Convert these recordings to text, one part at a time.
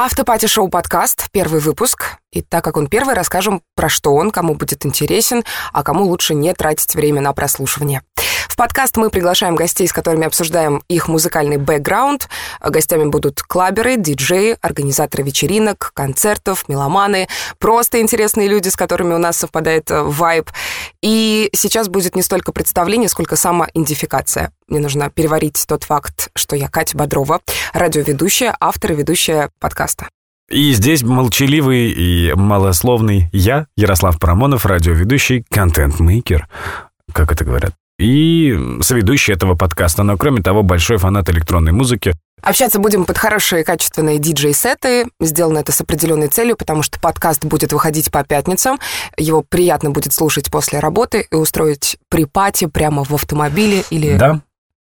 Автопати-шоу подкаст, первый выпуск. И так как он первый, расскажем, про что он, кому будет интересен, а кому лучше не тратить время на прослушивание. Подкаст мы приглашаем гостей, с которыми обсуждаем их музыкальный бэкграунд. Гостями будут клаберы, диджеи, организаторы вечеринок, концертов, меломаны, просто интересные люди, с которыми у нас совпадает э, вайб. И сейчас будет не столько представление, сколько самоидентификация. Мне нужно переварить тот факт, что я Катя Бодрова, радиоведущая, автор и ведущая подкаста. И здесь молчаливый и малословный я, Ярослав Парамонов, радиоведущий, контент-мейкер, как это говорят, и соведущий этого подкаста, но кроме того большой фанат электронной музыки. Общаться будем под хорошие качественные диджей-сеты. Сделано это с определенной целью, потому что подкаст будет выходить по пятницам. Его приятно будет слушать после работы и устроить при пати прямо в автомобиле или Да,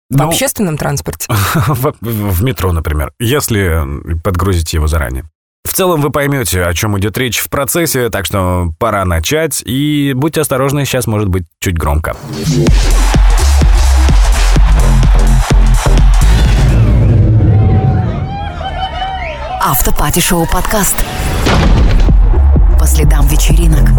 в Ну, общественном транспорте. в, в метро, например, если подгрузите его заранее. В целом вы поймете, о чем идет речь в процессе, так что пора начать. И будьте осторожны, сейчас может быть чуть громко. Автопати-шоу подкаст. По следам вечеринок.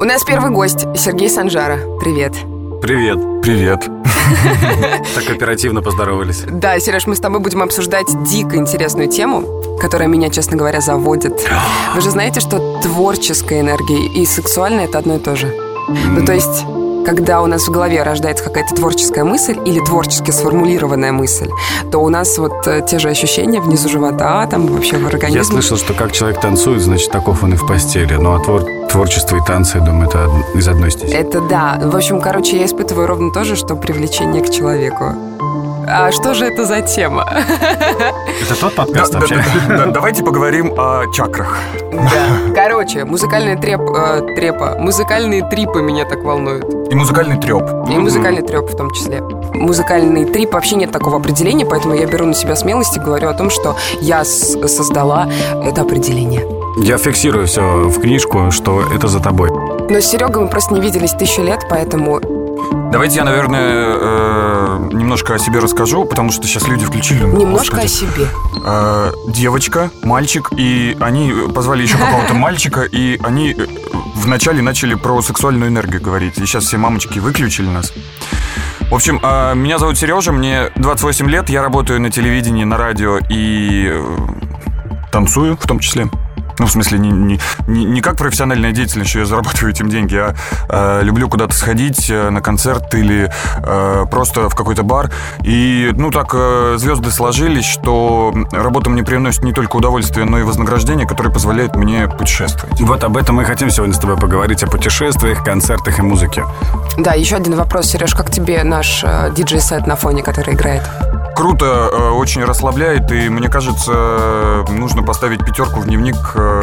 У нас первый гость Сергей Санжара. Привет. Привет. Привет. Так оперативно поздоровались. Да, Сереж, мы с тобой будем обсуждать дико интересную тему, которая меня, честно говоря, заводит. Вы же знаете, что творческая энергия и сексуальная — это одно и то же. Ну, то есть, когда у нас в голове рождается какая-то творческая мысль или творчески сформулированная мысль, то у нас вот э, те же ощущения внизу живота, там вообще в Я организме. слышал, что как человек танцует, значит, таков он и в постели. Ну, а твор- творчество и танцы, я думаю, это из одной стези. Это да. В общем, короче, я испытываю ровно то же, что привлечение к человеку. А что же это за тема? Это тот подкаст да, вообще? да, да, Давайте поговорим о чакрах. Да. Короче, музыкальный треп, э, трепа, музыкальные трипы меня так волнуют. И музыкальный треп. И музыкальный треп в том числе. Музыкальный трип вообще нет такого определения, поэтому я беру на себя смелость и говорю о том, что я создала это определение. Я фиксирую все в книжку, что это за тобой. Но с Серегой мы просто не виделись тысячу лет, поэтому Давайте я, наверное, э, немножко о себе расскажу, потому что сейчас люди включили. немножко о Господи. себе. Э, девочка, мальчик, и они позвали еще какого-то мальчика, и они э, вначале начали про сексуальную энергию говорить. И сейчас все мамочки выключили нас. В общем, э, меня зовут Сережа, мне 28 лет, я работаю на телевидении, на радио и э, танцую в том числе. Ну, в смысле, не, не, не, не как профессиональная деятельность, что я зарабатываю этим деньги, а э, люблю куда-то сходить э, на концерт или э, просто в какой-то бар. И, ну, так э, звезды сложились, что работа мне приносит не только удовольствие, но и вознаграждение, которое позволяет мне путешествовать. Вот об этом мы хотим сегодня с тобой поговорить, о путешествиях, концертах и музыке. Да, еще один вопрос, Сереж, как тебе наш э, диджей-сет на фоне, который играет? Круто, э, очень расслабляет, и мне кажется, э, нужно поставить пятерку в дневник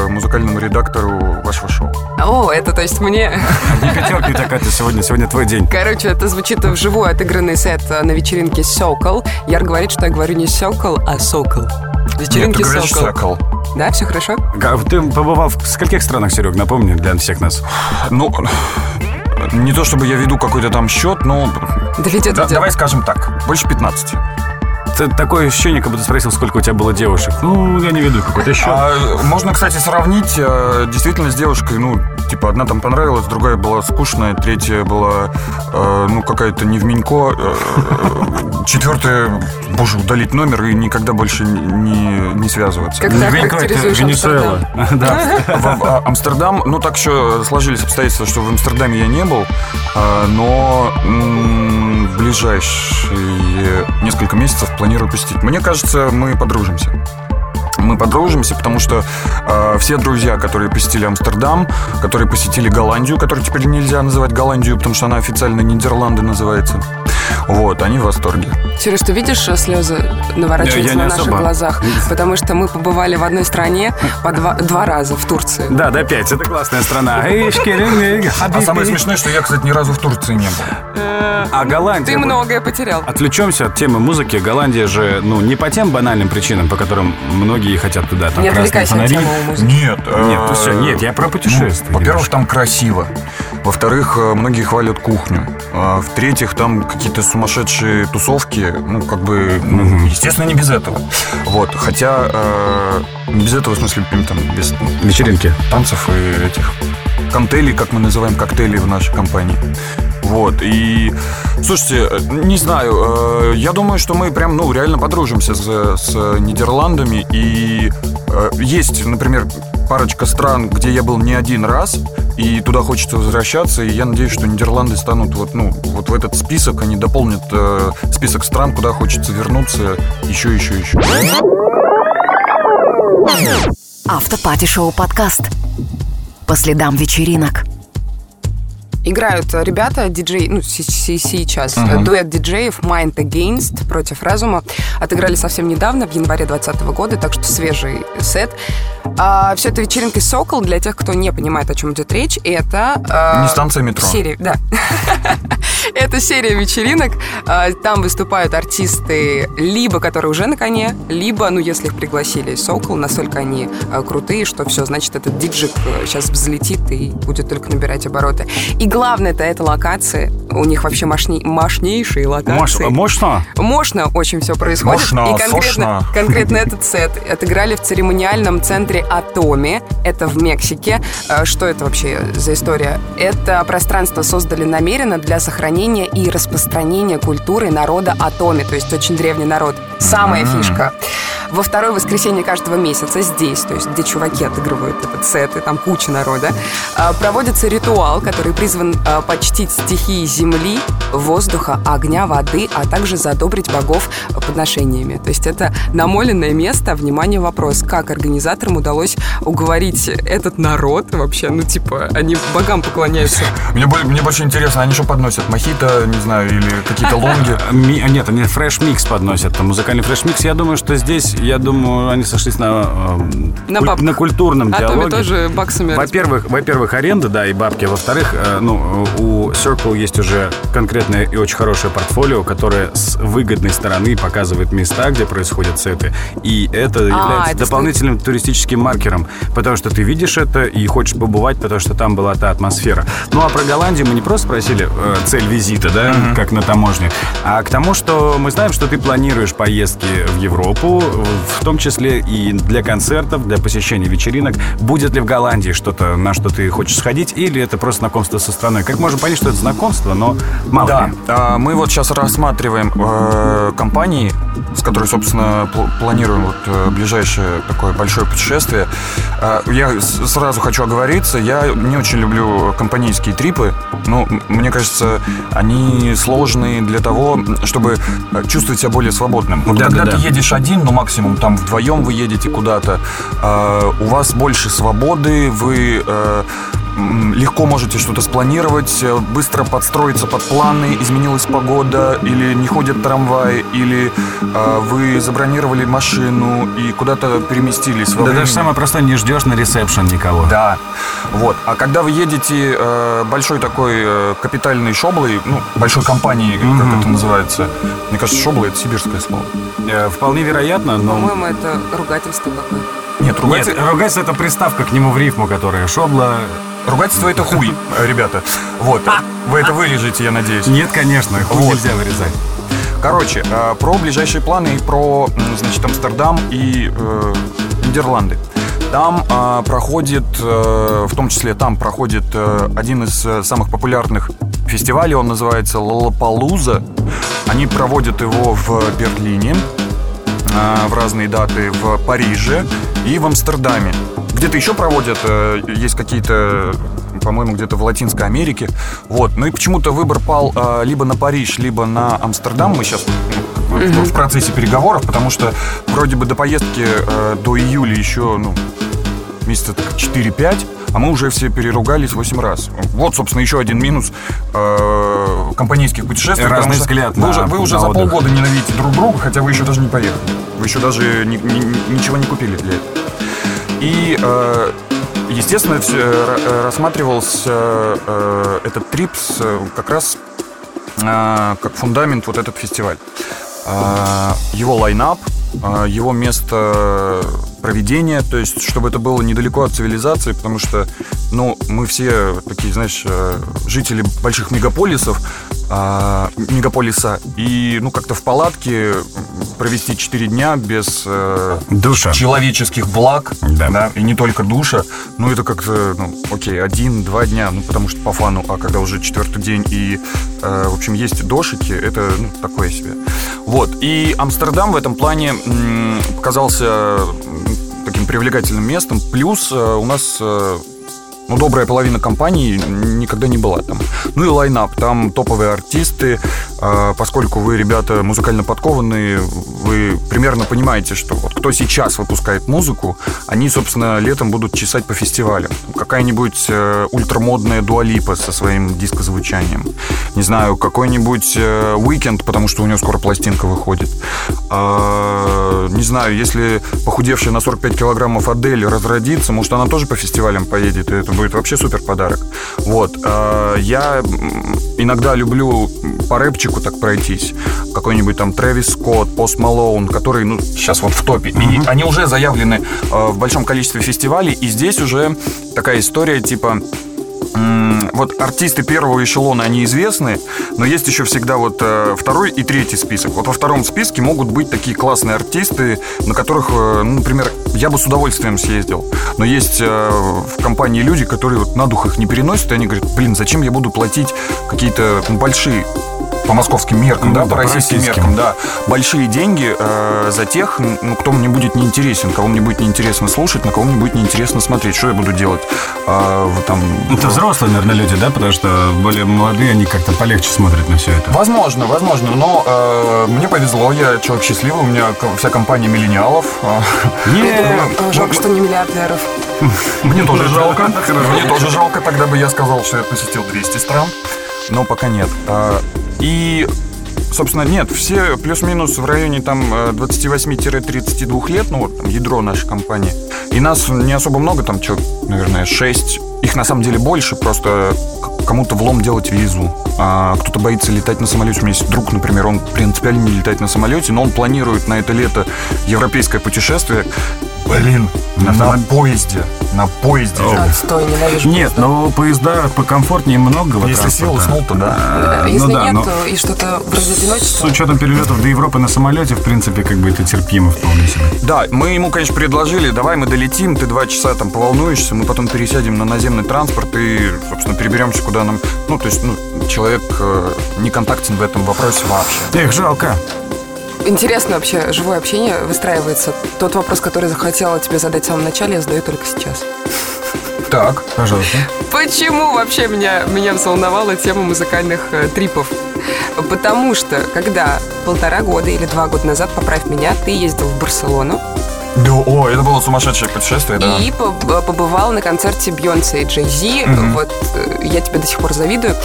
музыкальному редактору вашего шоу. О, это то есть мне... Не пятерка у тебя, Катя, сегодня, сегодня твой день. Короче, это звучит вживую отыгранный сет на вечеринке Сокол. Яр говорит, что я говорю не Сокол, а Сокол. Нет, Вечеринки ты говоришь Сокол. «сокол». Да, все хорошо? Ты побывал в скольких странах, Серег, напомни для всех нас. Ну, не то чтобы я веду какой-то там счет, но Да ведь это да- давай скажем так, больше 15. Такое ощущение, как будто спросил, сколько у тебя было девушек. Ну, я не веду какой-то счет. А, можно, кстати, сравнить э, действительно с девушкой, ну, типа, одна там понравилась, другая была скучная, третья была, э, ну, какая-то невменько, э, четвертая, боже, удалить номер и никогда больше не, не связываться. Как ты характеризуешь Амстердам? Да. В, в- а, Амстердам, ну так еще сложились обстоятельства, что в Амстердаме я не был, а, но м, в ближайшие несколько месяцев планирую посетить. Мне кажется, мы подружимся. Мы подружимся, потому что э, все друзья, которые посетили Амстердам, которые посетили Голландию, которую теперь нельзя называть Голландию, потому что она официально Нидерланды называется, вот, они в восторге. Сереж, ты видишь, э, слезы наворачиваются Я- я на наших особо. глазах? Потому что мы побывали в одной стране по два, два раза в Турции. Да, да, пять. Это классная страна. А самое смешное, что я, кстати, ни разу в Турции не был. А Голландия... Ты многое потерял. Отвлечемся от темы музыки. Голландия же, ну, не по тем банальным причинам, по которым многие хотят туда. Там Не красные отвлекайся от фонари. Нет. Нет, ну э, всё, нет, я про путешествия ну, Во-первых, немножко. там красиво. Во-вторых, э, многие хвалят кухню. В-третьих, там какие-то сумасшедшие тусовки. Ну, как бы, ну, естественно, не без этого. Вот. Хотя, э, не без этого, в смысле, там, без Вечеринки. танцев и этих коктейлей, как мы называем коктейли в нашей компании. Вот, и, слушайте, э, не знаю, э, я думаю, что мы прям, ну, реально подружимся с, с Нидерландами, и э, есть, например, парочка стран, где я был не один раз, и туда хочется возвращаться, и я надеюсь, что Нидерланды станут вот, ну, вот в этот список, они дополнят э, список стран, куда хочется вернуться еще, еще, еще. Автопати-шоу подкаст. По следам вечеринок. Играют э, ребята, диджей, ну, сейчас, э, дуэт диджеев Mind Against против разума. Отыграли совсем недавно, в январе 2020 года, так что свежий сет. А, все это вечеринки «Сокол». Для тех, кто не понимает, о чем идет речь, это... э, Не станция метро. Серия, да. Это серия вечеринок. А, Там выступают артисты, либо которые уже на коне, либо, ну, если их пригласили Сокол, настолько они а, крутые, что все, значит, этот диджик сейчас взлетит и будет только набирать обороты. И главное это эта локация. У них вообще мощней- мощнейшие локации. Мощно? Мощно очень все происходит. Мощно, и конкретно, конкретно этот сет отыграли в церемониальном центре Атоми. Это в Мексике. Э, Что это вообще за история? Это пространство создали намеренно для сохранения и распространения культуры народа Атоми, то есть очень древний народ. Самая фишка. Во второе воскресенье каждого месяца здесь, то есть где чуваки отыгрывают этот сет, и там куча народа, э, проводится ритуал, который призван э, почтить стихии земли, воздуха, огня, воды, а также задобрить богов подношениями. То есть это намоленное место. Внимание, вопрос, как организаторам удалось уговорить этот народ вообще, ну типа, они богам поклоняются. Мне, мне больше интересно, они что подносят? Мохито, не знаю, или какие-то лонги? Нет, они fresh mix подносят, музыкальный fresh mix. Я думаю, что здесь, я думаю, они сошлись на, эм, На куль- на культурном этом диалоге. тоже баксами Во-первых, во-первых, аренда, да, и бабки. Во-вторых, э, ну, у Circle есть уже конкретное и очень хорошее портфолио, которое с выгодной стороны показывает места, где происходят сеты. И это является А, это дополнительным туристическим маркером, потому что ты видишь это и хочешь побывать, потому что там была та атмосфера. Ну, а про Голландию мы не просто спросили э, цель визита, да, как на таможне, а к тому, что мы знаем, что ты планируешь поездки в Европу, в том числе и для концертов, для посещения вечеринок. Будет ли в Голландии что-то, на что ты хочешь сходить, или это просто знакомство со страной? Как можем понять, что это знакомство, но мало Да, ли. а, мы вот сейчас рассматриваем э, компании, с которой, собственно, пл- планируем вот э, ближайшее такое большое путешествие. А, Я с- сразу хочу оговориться, я не очень люблю компанейские трипы. Ну, мне кажется, они сложные для того, чтобы э, чувствовать себя более свободным. Вот Да, когда да, ты да. едешь один, ну максимум там вдвоем вы едете куда-то, а, у вас больше свободы, вы э, легко можете что-то спланировать, э, быстро подстроиться под планы, изменилась погода, или не ходят трамваи, или э, вы забронировали машину и куда-то переместились во Да времени. даже самое простое, не ждешь на ресепшн никого. Да, вот. А когда вы едете э, большой такой э, капитальной шоблой, ну, большой компанией, как это называется, мне кажется, шобла это сибирское слово. Э, Вполне вероятно, но... По-моему, это ругательство какое-то. Нет, ругательство, Нет, ругательство это приставка к нему в рифму, которая шобла. Ругательство это хуй, ребята. Вот. Вы это вырежете, я надеюсь. Нет, конечно, хуй Вот. нельзя вырезать. Короче, э, про ближайшие планы и про, значит, Амстердам и э, Нидерланды. Там э, проходит, э, в том числе там проходит э, один из э, самых популярных фестивалей, он называется Лалапалуза. Они проводят его в Берлине, э, в разные даты в Париже и в Амстердаме. Где-то еще проводят, э, есть какие-то, по-моему, где-то в Латинской Америке. Вот. Ну и почему-то выбор пал э, либо на Париж, либо на Амстердам. Мы сейчас в, в процессе переговоров, потому что вроде бы до поездки э, до июля еще, ну, месяца так 4-5, а мы уже все переругались 8 раз. Вот, собственно, еще один минус э, компанейских путешествий. Разный взгляд вы на- уже, вы уже за отдых. полгода ненавидите друг друга, хотя вы еще даже не поехали. Вы еще даже ни- ни- ничего не купили для этого. И, э, естественно, все, э, рассматривался э, этот трип с, э, как раз э, как фундамент вот этот фестиваль. Э, Его лайнап, э, его место проведения, то есть чтобы это было недалеко от цивилизации, потому что, ну, мы все такие, знаешь, э, жители больших мегаполисов, а, мегаполиса, и, ну, как-то в палатке провести 4 дня без э, Душа. человеческих благ, Да. и не только душа, ну, это как-то, ну, окей, один-два дня, ну, потому что по фану, а когда уже четвертый день и, э, в общем, есть дошики, это, ну, такое себе. Вот, и Амстердам в этом плане м, показался таким привлекательным местом, плюс э, у нас... э, ну, добрая половина компаний никогда не была там. Ну и line-up, там топовые артисты. А, Поскольку вы, ребята, музыкально подкованные, вы примерно понимаете, что вот кто сейчас выпускает музыку, они, собственно, летом будут чесать по фестивалям. Какая-нибудь э, ультрамодная Dua Lipa со своим дискозвучанием. Не знаю, какой-нибудь Weeknd, потому что у него скоро пластинка выходит. А, Не знаю, если похудевшая на 45 килограммов Адель разродится, может, она тоже по фестивалям поедет, и это будет вообще супер подарок. Вот. а, Я иногда люблю по рэпчику так пройтись. Какой-нибудь там Трэвис Скотт, Пост Малоун, который, ну, сейчас вот в топе. И они уже заявлены э, в большом количестве фестивалей, и здесь уже такая история типа... Вот артисты первого эшелона, они известны, но есть еще всегда вот э, второй и третий список. Вот во втором списке могут быть такие классные артисты, на которых, э, ну, например, я бы с удовольствием съездил. Но есть э, в компании люди, которые вот на дух их не переносят, и они говорят, блин, зачем я буду платить какие-то большие по московским меркам, Ну да, да, по российским российским. меркам, да, большие деньги э, за тех, ну, кто мне будет неинтересен, кого мне будет неинтересно слушать, на кого мне будет неинтересно смотреть, что я буду делать. А, вот там, Это взрослые, наверное, люди, да? Потому что более молодые, они как-то полегче смотрят на все это. Возможно, возможно, но э, мне повезло, я человек счастливый, у меня вся компания миллениалов. А, Жалко, что не миллиардеров. Мне тоже жалко. Мне тоже жалко, тогда бы я сказал, что я посетил 200 стран, но пока нет. А, И, собственно, нет, все плюс-минус в районе там э, 28-32 лет, ну вот там ядро нашей компании. И нас не особо много, там человек, наверное, 6. Их на самом деле больше, просто кому-то влом делать визу. А кто-то боится летать на самолете. У меня есть друг, например, он принципиально не летает на самолете, но он планирует на это лето европейское путешествие. Блин, на, поезде. На поезде. Отстой, ненавижу. Нет, но поезда покомфортнее многого Если сел, уснул, то да. Если ну да, нет, и что-то вроде с одиночества. учетом перелетов до Европы на самолете, в принципе, как бы это терпимо вполне себе. Да, мы ему, конечно, предложили, давай мы долетим, ты два часа там поволнуешься, мы потом пересядем на наземный транспорт и, собственно, переберемся куда нам... Ну, то есть, ну, человек э, не контактен в этом вопросе вообще. Эх, жалко. Интересно вообще, живое общение выстраивается. Тот вопрос, который захотела тебе задать в самом начале, я задаю только сейчас. Так. Пожалуйста. Почему вообще меня, меня взволновала тема музыкальных э, трипов? Потому что, когда полтора года или два года назад, поправь меня, ты ездил в Барселону Да, о, это было сумасшедшее путешествие, да. и поб- побывал на концерте Бьонса и Джей Зи. Мгм. Вот э, я тебе до сих пор завидую.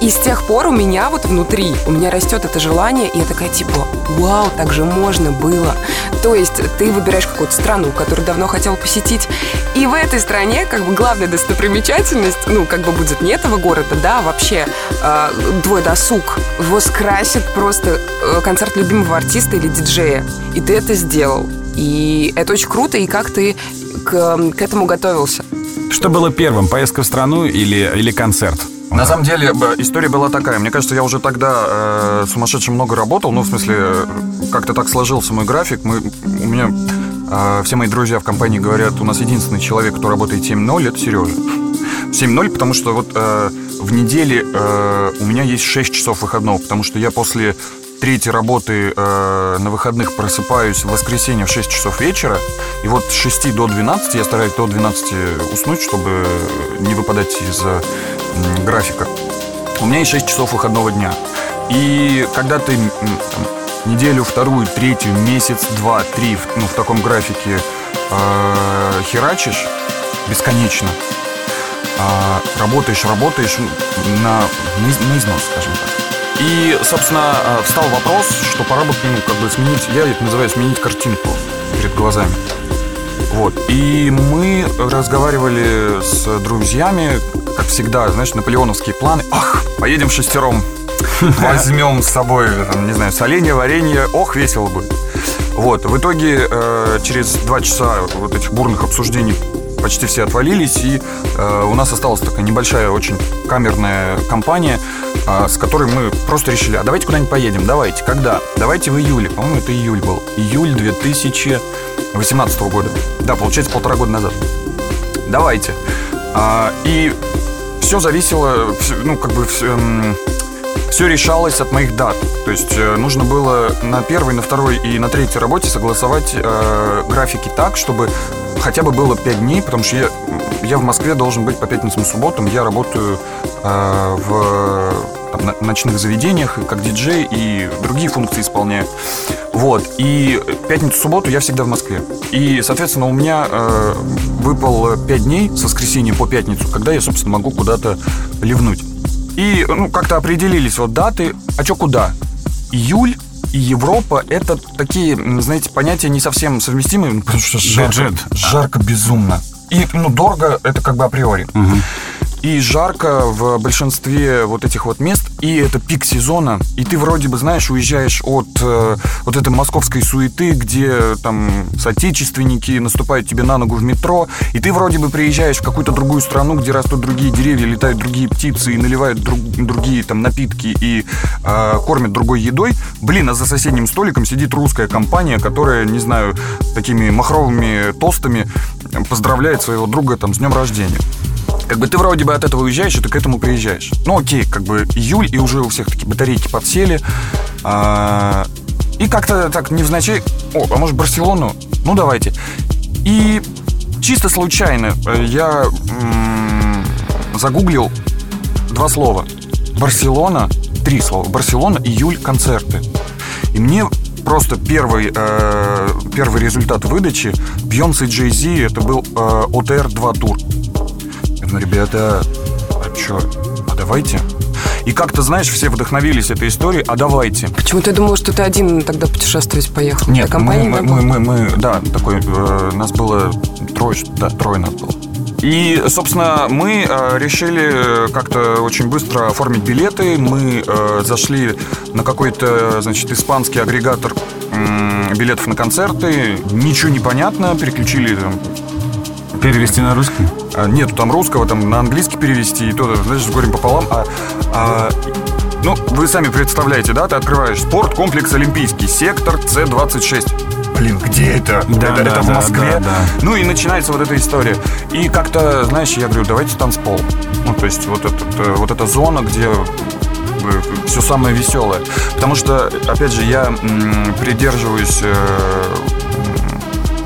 И с тех пор у меня вот внутри, у меня растет это желание, и я такая типа, вау, так же можно было. То есть ты выбираешь какую-то страну, которую давно хотел посетить, и в этой стране как бы главная достопримечательность, ну, как бы будет не этого города, да, а вообще э, твой досуг, его скрасит просто э, концерт любимого артиста или диджея. И ты это сделал. И это очень круто, и как ты к, к этому готовился? Что было первым, поездка в страну или, или концерт? На самом деле, история была такая. Мне кажется, я уже тогда э, сумасшедше много работал. Ну, в смысле, э, как-то так сложился мой график. Мы, у меня э, все мои друзья в компании говорят, у нас единственный человек, кто работает 7-0, это Сережа. 7-0, потому что вот э, в неделе э, у меня есть 6 часов выходного, потому что я после третьей работы э, на выходных просыпаюсь в воскресенье в 6 часов вечера, и вот с 6 до 12 я стараюсь до 12 уснуть, чтобы не выпадать из м, графика. У меня есть 6 часов выходного дня. И когда ты там, неделю, вторую, третью, месяц, два, три ну, в таком графике э, херачишь бесконечно, а, работаешь, работаешь ну, на, на, на износ, скажем так. И, собственно, э, встал вопрос, что пора бы, ну, как бы сменить, я это называю сменить картинку перед глазами. Вот. И мы разговаривали с друзьями, как всегда, знаешь, наполеоновские планы. Ах, поедем шестером, возьмем с собой, не знаю, соленье, варенье, ох, весело будет. Вот, в итоге э, через два часа вот этих бурных обсуждений почти все отвалились, и э, у нас осталась такая небольшая, очень камерная компания, с которой мы просто решили, а давайте куда-нибудь поедем, давайте, когда? Давайте в июле, по-моему, это июль был, июль 2018 года, да, получается полтора года назад. Давайте. А, и все зависело, ну, как бы, все, все решалось от моих дат. То есть э, нужно было на первой, на второй и на третьей работе согласовать э, графики так, чтобы хотя бы было 5 дней, потому что я, я в Москве должен быть по пятницам и субботам. Я работаю э, в там, ночных заведениях как диджей и другие функции исполняю. Вот. И пятницу-субботу я всегда в Москве. И, соответственно, у меня э, выпал 5 дней с воскресенья по пятницу, когда я, собственно, могу куда-то ливнуть. И, ну, как-то определились вот даты. А что куда? Июль и Европа — это такие, знаете, понятия не совсем совместимые, потому что жарко, жарко безумно. И, ну, дорого — это как бы априори. Угу и жарко в большинстве вот этих вот мест, и это пик сезона, и ты вроде бы, знаешь, уезжаешь от э, вот этой московской суеты, где там соотечественники наступают тебе на ногу в метро, и ты вроде бы приезжаешь в какую-то другую страну, где растут другие деревья, летают другие птицы и наливают друг, другие там напитки и э, кормят другой едой. Блин, а за соседним столиком сидит русская компания, которая, не знаю, такими махровыми тостами поздравляет своего друга там с днем рождения. Как бы ты вроде бы от этого уезжаешь, и ты к этому приезжаешь. Ну окей, как бы июль, и уже у всех такие батарейки подсели. А, и как-то так невзначай... О, а может Барселону? Ну давайте. И чисто случайно э, я м- загуглил два слова. Барселона, три слова. Барселона, июль, концерты. И мне просто первый, э, первый результат выдачи Бьонс и Джей Зи это был э, ОТР 2 тур. Ну, ребята, а чё, а давайте? И как-то, знаешь, все вдохновились этой историей, а давайте. Почему-то я думала, что ты один тогда путешествовать поехал. Нет, мы, мы, мы, мы, мы, да, такой, э, нас было трое, да, трое нас было. И, собственно, мы э, решили как-то очень быстро оформить билеты. Мы э, зашли на какой-то, значит, испанский агрегатор э, билетов на концерты. Ничего не понятно, переключили там, Перевести на русский? А, нету там русского, там на английский перевести, и то, знаешь, с горем пополам. А, а, ну, вы сами представляете, да, ты открываешь спорт, комплекс Олимпийский, сектор С-26. Блин, где это? Да, это, да, это в Москве. Да, да. Ну и начинается вот эта история. И как-то, знаешь, я говорю, давайте танцпол. Ну, то есть вот, этот, э, вот эта зона, где все самое веселое. Потому что, опять же, я придерживаюсь э,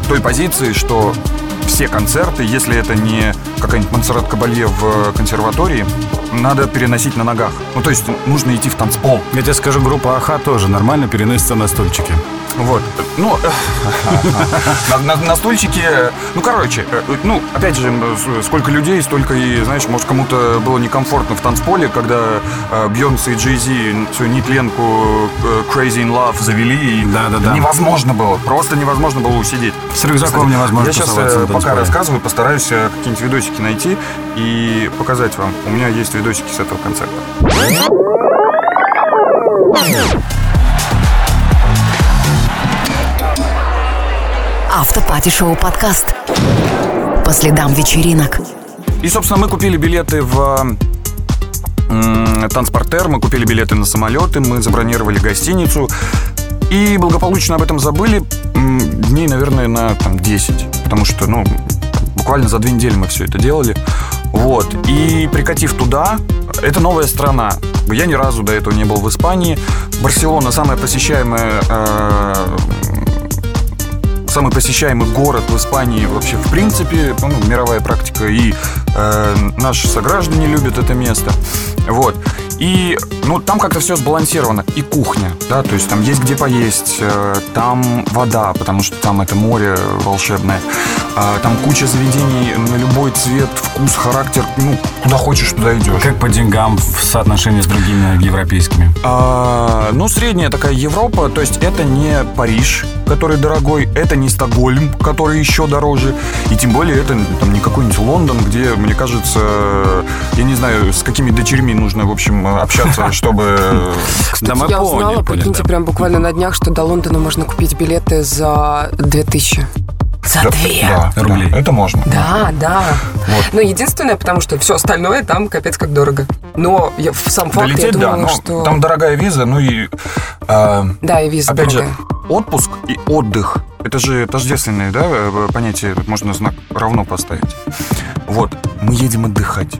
той позиции, что все концерты, если это не какая-нибудь Монсеррат Кабалье в консерватории, надо переносить на ногах. Ну, то есть нужно идти в танцпол. Я тебе скажу, группа Аха тоже нормально переносится на стульчики. Вот. Ну, на, на, на стульчике... Ну, короче, э, ну, опять же, сколько людей, столько и, знаешь, может, кому-то было некомфортно в танцполе, когда э, Бьонсе и Джей Зи всю нитленку э, Crazy in Love завели, и да, да, да. невозможно было, просто невозможно было усидеть. С рюкзаком невозможно Я сейчас э, пока рассказываю, постараюсь э, какие-нибудь видосики найти и показать вам. У меня есть видосики с этого концерта. Автопати-шоу подкаст. По следам вечеринок. И, собственно, мы купили билеты в Транспортер, мы купили билеты на самолеты, мы забронировали гостиницу и благополучно об этом забыли дней, наверное, на там, 10. Потому что, ну, буквально за две недели мы все это делали. Вот. И прикатив туда, это новая страна. Я ни разу до этого не был в Испании. Барселона самая посещаемая э, самый посещаемый город в Испании вообще в принципе, ну, мировая практика, и э, наши сограждане любят это место. Вот. И, ну, там как-то все сбалансировано. И кухня, да, то есть там есть где поесть, э, там вода, потому что там это море волшебное. А, там куча заведений на любой цвет, вкус, характер. Ну, куда хочешь, туда идешь. Как по деньгам в соотношении с другими европейскими? А, ну, средняя такая Европа, то есть это не Париж, который дорогой, это не Стокгольм, который еще дороже, и тем более это там не какой-нибудь Лондон, где, мне кажется, я не знаю, с какими дочерьми нужно, в общем, общаться, чтобы... Кстати, я узнала, прикиньте, прям буквально на днях, что до Лондона можно купить билеты за 2000. За две да, рублей. Да, это можно. Да, да. Вот. Но единственное, потому что все остальное там капец как дорого. Но я, в сам факт Долететь, я думала, да, но что... там дорогая виза, ну и... э, Да, и виза опять дорогая. же, отпуск и отдых. Это же тождественные, да, э, понятия, можно знак равно поставить. Вот, мы едем отдыхать.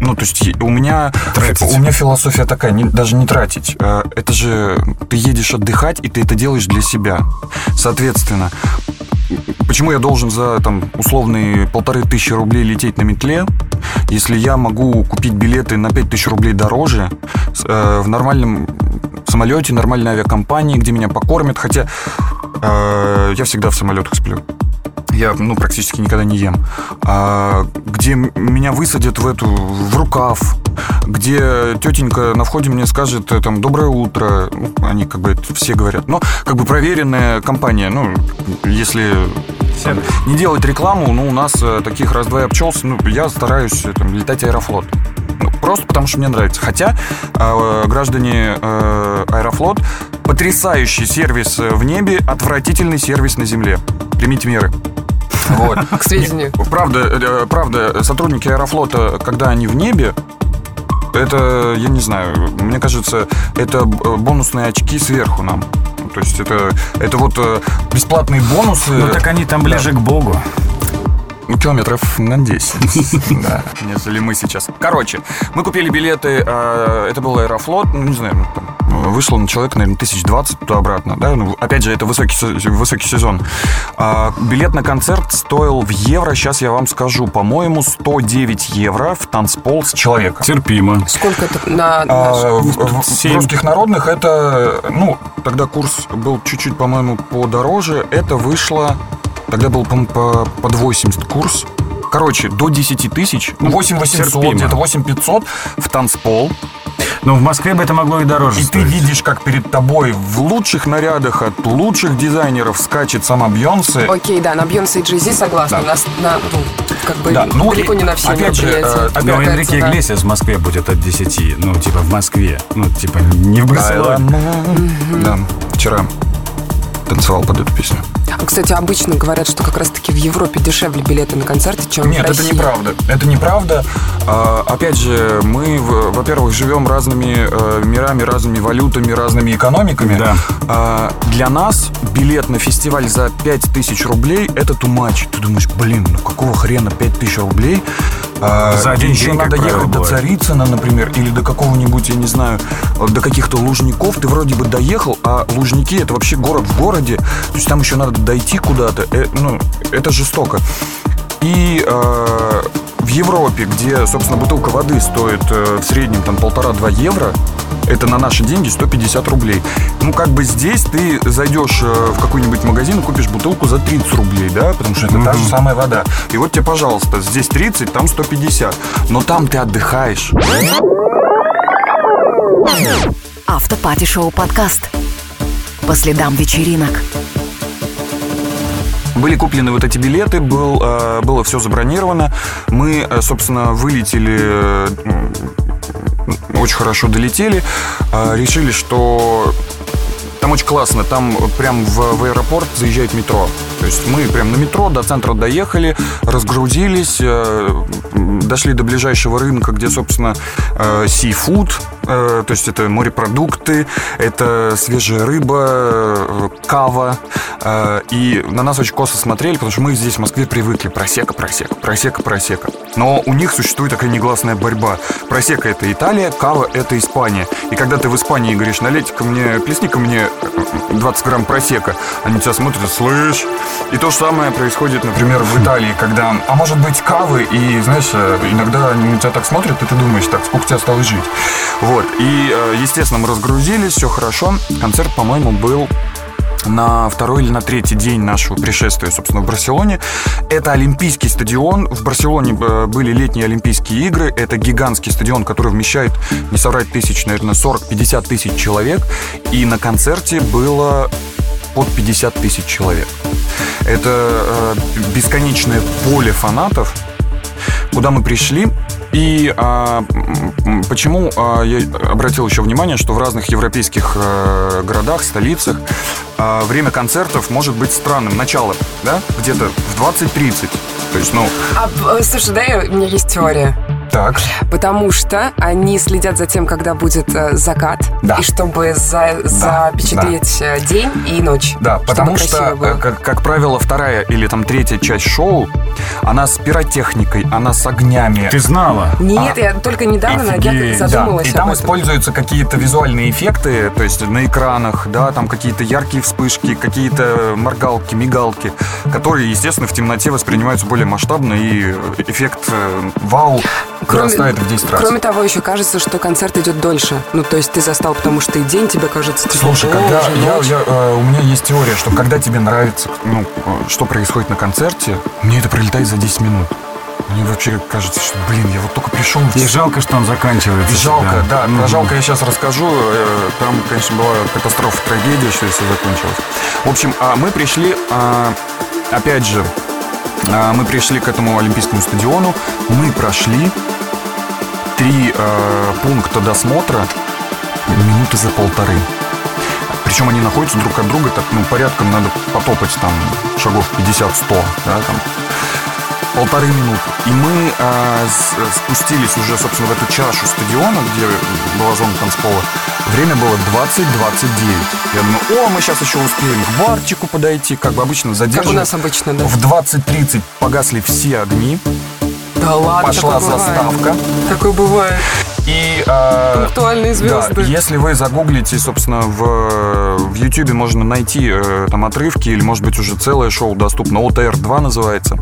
Ну, то есть у меня, Тратить. у меня философия такая, не- даже не тратить. Э, Это же ты едешь отдыхать, и ты это делаешь для себя. Соответственно, почему я должен за там условные полторы тысячи рублей лететь на метле, если я могу купить билеты на пять тысяч рублей дороже э, в нормальном самолете, нормальной авиакомпании, где меня покормят, хотя э, я всегда в самолетах сплю. Я, ну, практически никогда не ем. А, где меня высадят в эту, в рукав, где тетенька на входе мне скажет, э, там, доброе утро. Ну, они как бы это все говорят. Но, как бы проверенная компания. Ну, если там, не делать рекламу, ну, у нас э, таких раз-два обчелся, ну, я стараюсь э, там, летать Аэрофлот. Ну, просто потому что мне нравится. Хотя э, граждане э, Аэрофлот потрясающий сервис э, в небе, отвратительный сервис на земле. Примите меры. Вот. К сведению. Правда, э, правда, сотрудники Аэрофлота, когда они в небе, это, я не знаю, мне кажется, это бонусные очки сверху нам. То есть это, это вот э, бесплатные бонусы. Ну так они там ближе к Богу. Ну, километров на 10. Да, нежели мы сейчас. Короче, мы купили билеты, э, это был Аэрофлот, ну, не знаю, там, вышло на человека, наверное, тысяч двадцать туда-обратно, да, ну, опять же, это высокий, высокий сезон. А, билет на концерт стоил в евро, сейчас я вам скажу, по-моему, 109 евро в танцпол с человека. Терпимо. Сколько это на А, в, в- в русских народных это, ну, тогда курс был чуть-чуть, по-моему, подороже. Это вышло, тогда был, по, под 80 курс. Короче, до 10 тысяч, ну, 8 800, терпимо. где-то 8 500 в танцпол. Но в Москве бы это могло и дороже И ты стоить. видишь, как перед тобой в лучших нарядах от лучших дизайнеров скачет сама Бьонсе. Окей, да, на Бьонсе и Джей-Зи согласна. Да. На, на- ну, как бы Да, ну далеко и не на все опять же, э, опять- Но Энрике да. Иглесиас в Москве будет от 10. Ну, типа в Москве. Ну, типа не в Барселоне. Да, вчера танцевал под эту песню. А, Кстати, обычно говорят, что как раз-таки в Европе дешевле билеты на концерты, чем в Нет, это России. неправда. Это неправда. А, опять же, мы, во-первых, живем разными э, мирами, разными валютами, разными экономиками. Да. А, для нас билет на фестиваль за 5000 рублей – это much. Ты думаешь, блин, ну какого хрена 5000 рублей? А, За один еще день, надо ехать до бывает. Царицына, например, или до какого-нибудь, я не знаю, до каких-то Лужников. Ты вроде бы доехал, а Лужники – это вообще город в городе. То есть там еще надо дойти куда-то. Э, ну, это жестоко. И э, в Европе, где, собственно, бутылка воды стоит э, в среднем там полтора-два евро, это на наши деньги 150 рублей. Ну, как бы здесь ты зайдешь э, в какой-нибудь магазин и купишь бутылку за 30 рублей, да, потому что это та же самая вода. И вот тебе, пожалуйста, здесь 30, там 150. Но там ты отдыхаешь. Автопати-шоу подкаст. По следам вечеринок. Были куплены вот эти билеты, был, э, было все забронировано. Мы, э, собственно, вылетели, э, очень хорошо долетели, решили, что там очень классно, там прям в, в аэропорт заезжает метро. То есть мы прям на метро до центра доехали, разгрузились, э, дошли до ближайшего рынка, где, собственно, э, сифуд, то есть это морепродукты, это свежая рыба, э, кава. э, И на нас очень косо смотрели, потому что мы здесь в Москве привыкли. Просека, просека, просека, просека. Но у них существует такая негласная борьба. Просека – это Италия, кава – это Испания. И когда ты в Испании говоришь, налейте-ка мне, плесни-ка мне э, 20 грамм просека, они тебя смотрят, слышь. И то же самое происходит, например, в Италии, когда, а может быть, кавы, и, знаешь, э, иногда они на тебя так смотрят, и ты думаешь, так, сколько тебе осталось жить. И, э, естественно, мы разгрузились, все хорошо. Концерт, по-моему, был на второй или на третий день нашего пришествия, собственно, в Барселоне. Это Олимпийский стадион. В Барселоне э, были летние Олимпийские игры. Это гигантский стадион, который вмещает, не соврать, тысяч, наверное, 40-50 тысяч человек. И на концерте было под 50 тысяч человек. Это э, бесконечное поле фанатов, куда мы пришли. И а, почему а, я обратил еще внимание, что в разных европейских а, городах, столицах а, время концертов может быть странным. Начало, да, где-то в 20.30. То есть, ну... А, э, слушай, да, у меня есть теория. Так. Потому что они следят за тем, когда будет э, закат. Да. И чтобы за, запечатлеть э, день и ночь. Да, потому что, э, как, как правило, вторая или там третья часть шоу, она с пиротехникой, она с огнями. Ты знала? Нет, я только недавно я Офигеть. задумалась Да, и там этом. используются какие-то визуальные эффекты, то есть на экранах, да, там какие-то яркие вспышки, какие-то моргалки, мигалки, которые, естественно, в темноте воспринимаются более масштабно, и эффект э, вырастает в 10 раз. Кроме того, еще кажется, что концерт идет дольше. Ну, то есть ты застал, потому что и день тебе кажется, типа, Слушай, «Боже, когда я, ночь». я, э, у меня есть теория, что когда тебе нравится, ну, э, что происходит на концерте, мне это пролетает за 10 минут. Мне вообще кажется, что, блин, я вот только пришел... И жалко, что он заканчивается. И жалко, всегда. да. Мгм. Про жалко я сейчас расскажу. Э, Там, конечно, была катастрофа, трагедия, что все закончилось. В общем, а мы пришли, а, опять же, а, мы пришли к этому Олимпийскому стадиону. Мы прошли три э, пункта досмотра минуты за полторы. Причем они находятся друг от друга, так, ну, порядком надо потопать там шагов 50-100, да, там полторы минуты. И мы а, с- спустились уже, собственно, в эту чашу стадиона, где была зона танцпола. Время было 20-29. Я думаю, о, мы сейчас еще успеем к барчику подойти, как бы обычно Как у задерживаем. нас обычно, да. В 20.30 погасли все огни, Да ладно, пошла такое бывает. заставка. Такое бывает. И а, Пунктуальные звезды. Да, если вы загуглите, собственно, в, в YouTube можно найти э, там отрывки, или, может быть, уже целое шоу доступно. ОТР-2 называется.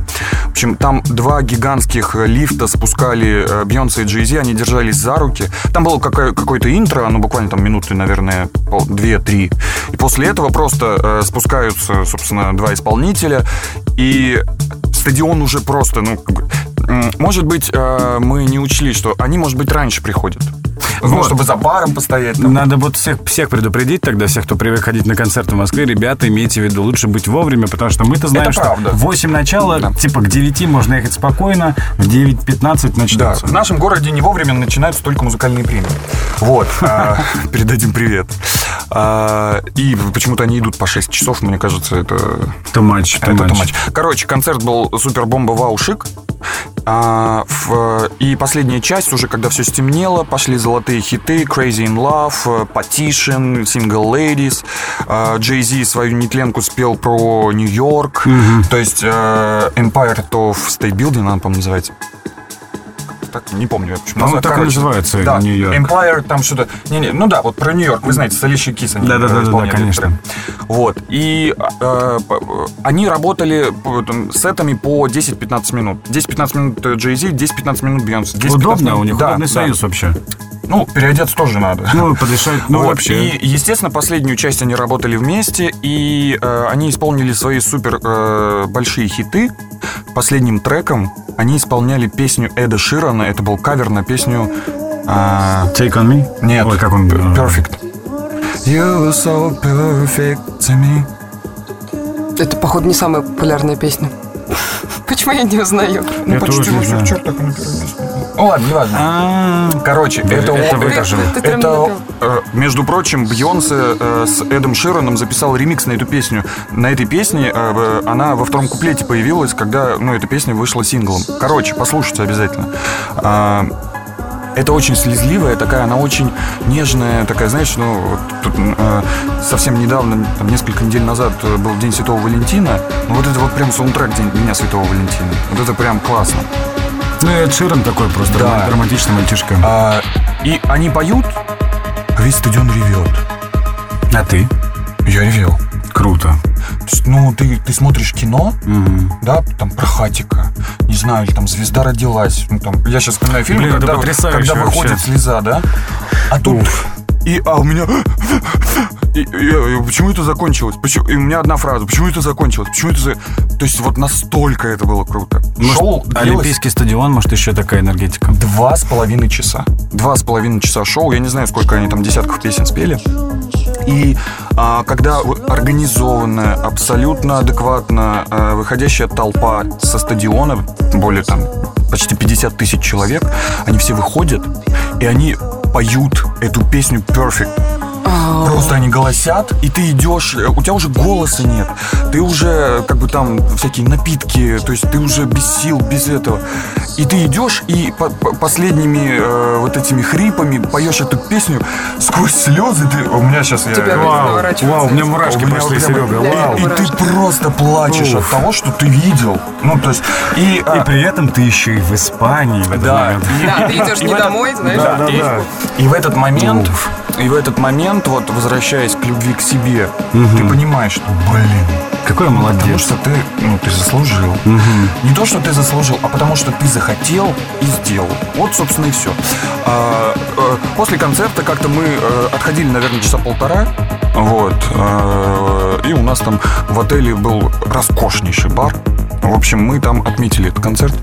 В общем, там два гигантских э, лифта спускали э, Бейонсе и Джей они держались за руки. Там было какое- какое-то интро, оно буквально там минуты, наверное, две-три. И после этого просто э, спускаются, собственно, два исполнителя, и стадион уже просто, ну, может быть, э, мы не учли, что они, может быть, раньше приходят. Ну, Вот. чтобы за баром постоять. там. Надо вот всех, всех предупредить тогда, всех, кто привык ходить на концерты в Москве. Ребята, имейте в виду, лучше быть вовремя, потому что мы-то знаем, Это что правда. в 8 начала, Да. типа к 9 можно ехать спокойно, в 9.15 Да, начнется. в нашем городе не вовремя начинаются только музыкальные премии. Вот. а, Передадим привет. А, И почему-то они идут по 6 часов, мне кажется, это Too much, too Это much. too much. Короче, концерт был супер бомба вау шик. А, в- и последняя часть, уже когда все стемнело, пошли золотые хиты Crazy in Love, Partition, Single Ladies. Джей Зи свою нетленку спел про Нью-Йорк. То есть э, Empire of State Building, она, по-моему, называется. Так, не помню. По-моему, название. так Короче, называется, да, Нью-Йорк. Empire, там что-то... Не-не, ну да, вот про Нью-Йорк, вы знаете, с Алишей Кис они э, исполняли конечно. Вот. И э, п- они работали там, сетами по 10-15 минут. 10-15 минут Jay Z, 10-15 минут. 10-15 Удобно, у них Да, удобный да. союз вообще. Ну, переодеться тоже надо. Ну, подышать, ну, Вот, вообще. И, естественно, последнюю часть они работали вместе, и э, они исполнили свои супер э, большие хиты. Последним треком они исполняли песню Эда Ширана. Это был кавер на песню... э, Take on me? нет, Ой, как он... э, Perfect. You were so perfect to me. Это, походу, не самая популярная песня. Почему я не узнаю? Я тоже не знаю. черт, так и написано. Ну ладно, неважно. А, Короче, это, это э, между прочим, Бьонсе э, с Эдом Шираном записал ремикс на эту песню. На этой песне э, она во втором куплете появилась, когда ну, эта песня вышла синглом. Короче, послушайте обязательно. А, это очень слезливая такая, она очень нежная, такая, знаешь, ну, вот тут, э, совсем недавно, там, несколько недель назад был День Святого Валентина, ну, вот это вот прям саундтрек День Дня Святого Валентина. Вот это прям классно. Ну, и Эд Ширан такой просто Да. романтичный мальчишка. А, и они поют, а весь стадион ревет. А ты? Я ревел. Круто. То есть, ну, ты, ты смотришь кино, Мгм. да, там про хатика, не знаю, или там звезда родилась. Ну, там, я сейчас вспоминаю фильм, Блин, это когда, потрясающе когда выходит вообще. слеза, да? А тут. И, а у меня. И, и- и почему это закончилось? Почему? И у меня одна фраза. Почему это закончилось? Почему это... за- То есть вот настолько это было круто. Может, Шоу длилось Олимпийский стадион, может, еще такая энергетика. Два с половиной часа. Два с половиной часа шоу. Я не знаю, сколько они там десятков песен спели. И а, когда организованная, абсолютно адекватно а, выходящая толпа со стадиона, более там почти 50 тысяч человек, они все выходят, и они поют эту песню Perfect. Просто они голосят, и ты идешь, э, у тебя уже голоса нет. Ты уже, как бы там, всякие напитки, то есть ты уже без сил, без этого. И ты идешь, и по- по- последними э, вот этими хрипами поешь эту песню сквозь слезы. Ты, у меня сейчас... я- Тебя Вау, вау, у меня мурашки у меня пошли, вот прямо- Серега, и- вау. И, ты просто плачешь от того, что ты видел. Ну, то есть... И, а, И при этом ты еще и в Испании в этот да, момент. и- Да, ты и- идешь и не домой, знаешь, да, да, и, да. и в этот момент, и в этот момент, вот возвращаясь к любви к себе, ты понимаешь, что, блин, Какой потому молодец. что ты, ну, ты заслужил. Не то, что ты заслужил, а потому что ты захотел и сделал. Вот, собственно, и все. после концерта как-то мы э, отходили, наверное, часа полтора. Вот. э, и у нас там в отеле был роскошнейший бар. В общем, мы там отметили этот концерт.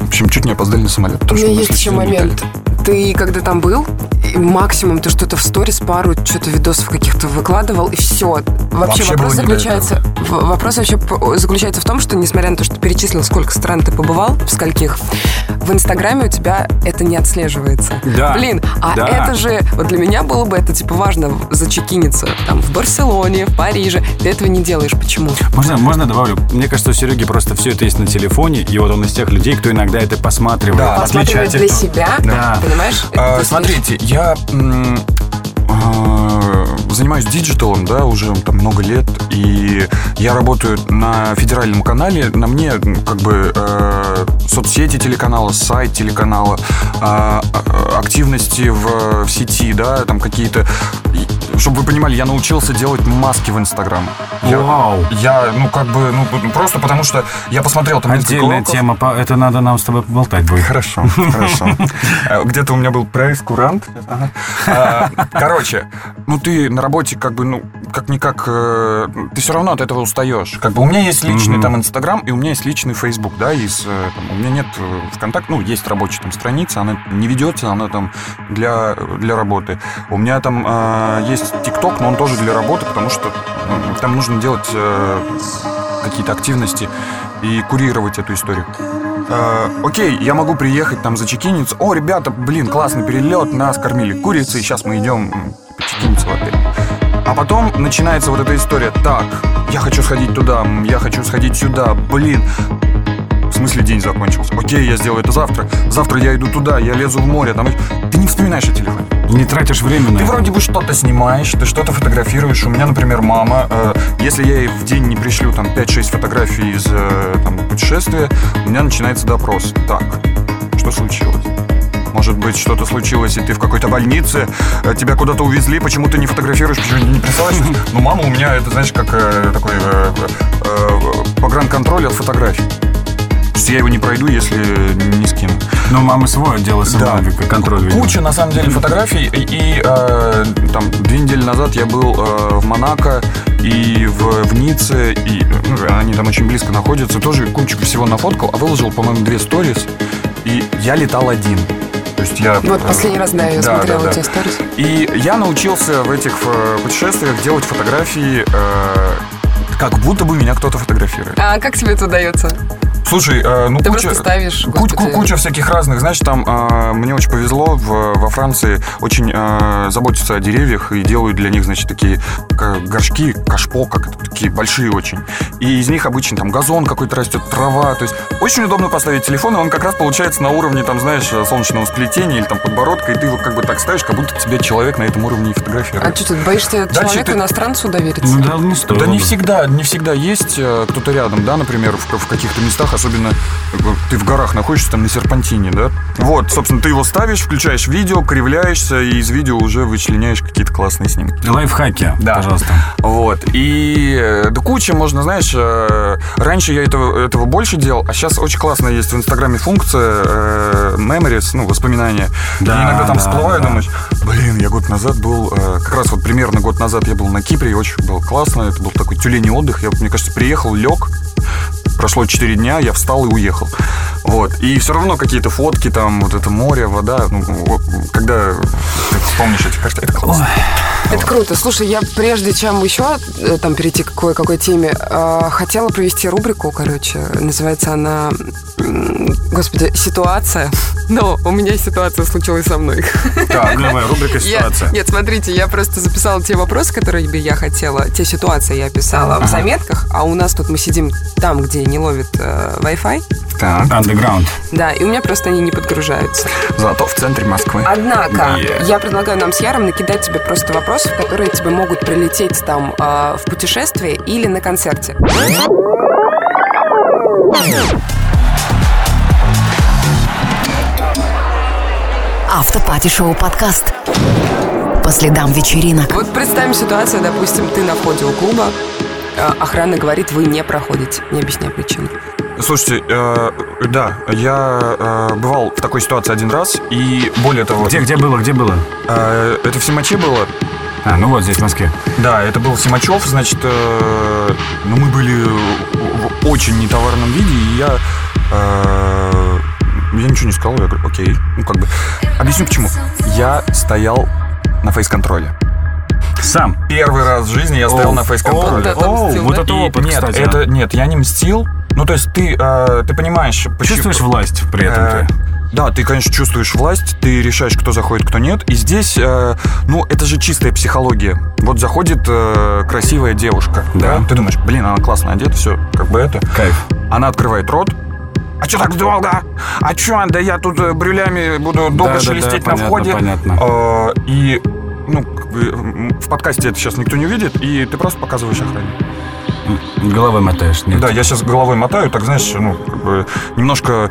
В общем, чуть не опоздали на самолет. У потому меня что есть еще момент. Ты когда там был, максимум ты что-то в сторис, пару что-то видосов каких-то выкладывал, и все. Вообще, Вообще вопрос заключается, вопрос вообще заключается в том, что несмотря на то, что ты перечислил, сколько стран ты побывал, в скольких, в Инстаграме у тебя это не отслеживается. Да. Блин, а Да. это же, вот для меня было бы это типа важно зачекиниться там в Барселоне, в Париже. Ты этого не делаешь. Почему? Можно, можно добавлю? Мне кажется, у Сереги просто все это есть на телефоне, и вот он из тех людей, кто иногда это посматривает. Да. Тех, для себя, Да. Понимаешь? А, смотрите, я а, занимаюсь digital ом, да, уже там много лет, и я работаю на федеральном канале, на мне как бы э, соцсети телеканала, сайт телеканала, а, активности в, в сети, да, там какие-то... Чтобы вы понимали, я научился делать маски в Инстаграм. Вау. Я, ну, как бы, ну, просто потому что я посмотрел там Отдельная уроков. тема, это надо нам с тобой поболтать будет. Хорошо, хорошо. Э, Где-то у меня был пресс-курант. Ага. А, Короче, ну ты на работе как бы, ну, как-никак, э, ты все равно от этого устаешь. Как бы у меня есть личный там Инстаграм, и у меня есть личный Фейсбук, да, из, э, у меня нет ВКонтакте, ну, есть рабочая там страница, она не ведется, она там для, для работы. У меня там э, ТикТок, но он тоже для работы, потому что там нужно делать э, какие-то активности и курировать эту историю. Э, окей, я могу приехать там зачекиниться. О, ребята, блин, классный перелет, нас кормили курицей, сейчас мы идем м, почекиниться в отель. А потом начинается вот эта история. Так, я хочу сходить туда, я хочу сходить сюда, блин. В смысле день закончился? Окей, я сделаю это завтра. Завтра я иду туда, я лезу в море. Там... Ты не вспоминаешь о телефоне. Не тратишь время на Ты это. вроде бы что-то снимаешь, ты что-то фотографируешь. У меня, например, мама, э, если я ей в день не пришлю там 5-6 фотографий из э, там, путешествия, у меня начинается допрос. Так, что случилось? Может быть, что-то случилось, и ты в какой-то больнице, э, тебя куда-то увезли, почему ты не фотографируешь, почему не присылаешь? Ну, мама у меня, это, знаешь, как э, такой э, э, погранконтроль от фотографий. То есть я его не пройду, если не скину. Ну, мама свой отдел SMM, контроль. видимо. Куча, на самом деле, фотографий. И, и, э, там две недели назад я был э, в Монако и в, в Ницце, и ну, они там очень близко находятся. Тоже кучу всего нафоткал, а выложил, по-моему, две сторис. И я летал один. То есть я... Вот э, последний раз, да, я да, смотрела да, да. у тебя сторис. И я научился в этих э, путешествиях делать фотографии, э, как будто бы меня кто-то фотографирует. А как тебе это удается? Слушай, э, ну Ты куча, ставишь, куч- господи. куча всяких разных. Знаешь, там э, мне очень повезло в, во Франции очень э, заботятся о деревьях и делают для них, значит, такие горшки, кашпо, как это, такие большие очень. И из них обычно там газон какой-то растет, трава. То есть очень удобно поставить телефон, и он как раз получается на уровне, там, знаешь, солнечного сплетения или там подбородка, и ты его как бы так ставишь, как будто тебе человек на этом уровне и фотографирует. А что ты боишься Дальше человеку ты- иностранцу довериться? Ну да, не стоит. Да не всегда, не всегда есть э, кто-то рядом, да, например, в, в каких-то местах, особенно ты в горах находишься там на серпантине, да? Вот, собственно, ты его ставишь, включаешь видео, кривляешься, и из видео уже вычленяешь какие-то классные снимки. Лайфхаки, Да. пожалуйста. Вот. И э, да куча можно, знаешь, э, раньше я этого, этого больше делал, а сейчас очень классно есть в Инстаграме функция э, memories, ну, воспоминания. Да, и иногда там да, всплываю, да. думаешь, блин, я год назад был, э, как раз вот примерно год назад я был на Кипре, и очень было классно, это был такой тюленей отдых, я, мне кажется, приехал, лег, прошло 4 дня, я встал и уехал. Вот. И все равно какие-то фотки, там, вот это море, вода, ну, вот, когда ты вспомнишь эти картины, это классно. Это круто. Слушай, я прежде чем еще э, там перейти к кое-какой теме, э, хотела провести рубрику, короче, называется она, господи, ситуация. Но у меня ситуация случилась со мной. Так, давай, рубрика Я- «Ситуация». нет, смотрите, я просто записала те вопросы, которые бы я хотела, те ситуации я писала в заметках, а у нас тут мы сидим там, где не ловит э, Wi-Fi, Так. Underground. да, и у меня просто они не подгружаются. Зато в центре Москвы. Однако, Yeah. я предлагаю нам с Яром накидать тебе просто вопросов, которые тебе могут прилететь там э, в путешествие или на концерте. Автопати-шоу подкаст. По следам вечеринок. Вот представим ситуацию, допустим, ты на входе у клуба, э, охрана говорит, вы не проходите, не объясняя причину. Слушайте, э, да, я э, бывал в такой ситуации один раз, и более того... Где, где было, где было? э, это в Симаче было. А, ну вот здесь, в Москве. Да, это был Симачев, значит, э, ну, мы были в очень нетоварном виде, и я... э, я ничего не сказал, я говорю, окей, ну, как бы... Объясню, почему. Я стоял на фейс-контроле. Сам. Первый раз в жизни я стоял Оу. на фейс-контроле. Оу, вот это опыт, нет, кстати. это нет, я не мстил. Ну, то есть ты, э, ты понимаешь, почему- Чувствуешь власть при этом Э, ты? Да, ты, конечно, чувствуешь власть, ты решаешь, кто заходит, кто нет. И здесь, э, ну, это же чистая психология. Вот заходит э, красивая девушка, Да. да. Ты думаешь, блин, она классно одета, все, как бы это. Кайф. Она открывает рот. А что так долго? А что? Да я тут э, брюлями буду долго Да-да-да, шелестеть на понятно, входе. понятно. Э, и, ну, как бы, м, в подкасте это сейчас никто не увидит, и ты просто показываешь охране. Головой мотаешь, нет? Да, я сейчас головой мотаю, так знаешь, ну, как бы немножко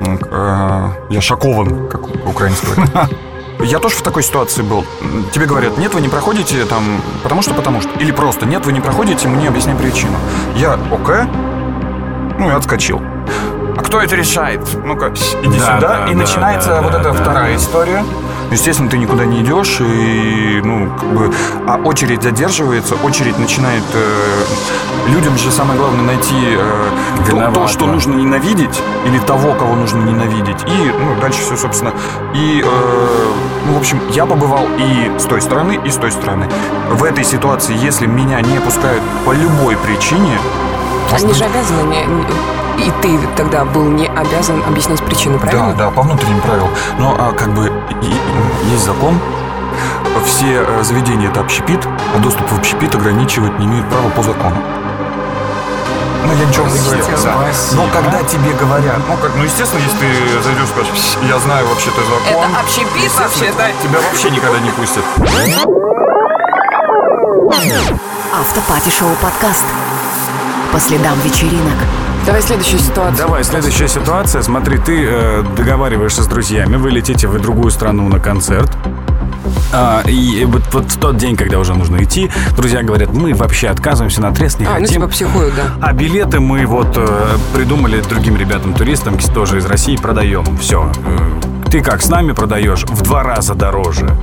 э, я шокован, как говорят. Я тоже в такой ситуации был. Тебе говорят, нет, вы не проходите там, потому что, потому что. Или просто, нет, вы не проходите, мне объясняй причину. Я, окей, ну и отскочил. А кто это решает? Ну-ка, иди Да, сюда. да, и да, начинается да, вот да, эта да. вторая история. Естественно, ты никуда не идешь, и, ну, как бы, а очередь задерживается, очередь начинает... э, людям же самое главное найти э, то- то, что нужно ненавидеть, или того, кого нужно ненавидеть. И, ну, дальше все, собственно. И, э, ну, в общем, я побывал и с той стороны, и с той стороны. В этой ситуации, если меня не пускают по любой причине, Они же обязаны, и ты тогда был не обязан объяснять причину, правильно? Да, да, по внутренним правилам. Но а, как бы и- и- есть закон. Все э, заведения это общепит, а доступ в общепит ограничивать не имеют права по закону. Ну, я ничего не говорю. Да. Но когда тебе говорят, ну, как, ну, естественно, если ты зайдешь и скажешь, «Пш, я знаю вообще-то закон. Это общепит вообще-то. Тебя вообще никогда не пустят. Автопати-шоу подкаст. По следам вечеринок. Давай следующую ситуацию. Давай, следующая ситуация. Смотри, ты э, договариваешься с друзьями, вы летите в другую страну на концерт. А, и вот, вот в тот день, когда уже нужно идти, друзья говорят, мы вообще отказываемся на трест, не А, ну хотим. типа психуют, да. А билеты мы вот э, придумали другим ребятам-туристам, тоже из России, продаем. Все. Ты как, с нами продаешь в два раза дороже?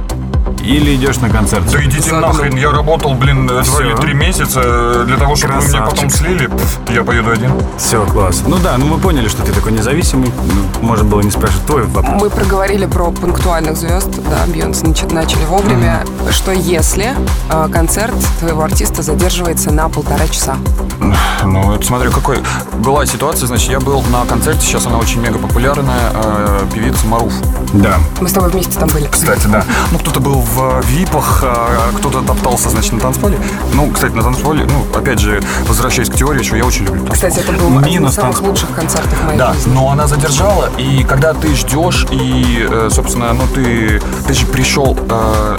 Или идешь на концерт? Да идите Законом. нахрен, я работал, блин, два Всё. или три месяца э, для того, чтобы вы меня потом Красавчик. слили. Я поеду один. Все, класс. Ну да, ну мы поняли, что ты такой независимый. Ну, Можно было не спрашивать твой вопрос. Мы проговорили про пунктуальных звезд, да, нач- начали вовремя. Что если э, концерт твоего артиста задерживается на полтора часа? Ну, это смотрю, какой... Была ситуация, значит, я был на концерте, сейчас она очень мега популярная, э, певица Маруф. Да. Мы с тобой вместе там были. Кстати, да. Ну, кто-то был в випах, а кто-то топтался, значит, на танцполе. Ну, кстати, на танцполе, ну, опять же, возвращаясь к теории, что я очень люблю танцпол. Кстати, это был один из Минус самых танцпол. лучших концертов в моей Да, жизни. но она задержала, и когда ты ждешь, и, э, собственно, ну ты, ты же пришел э,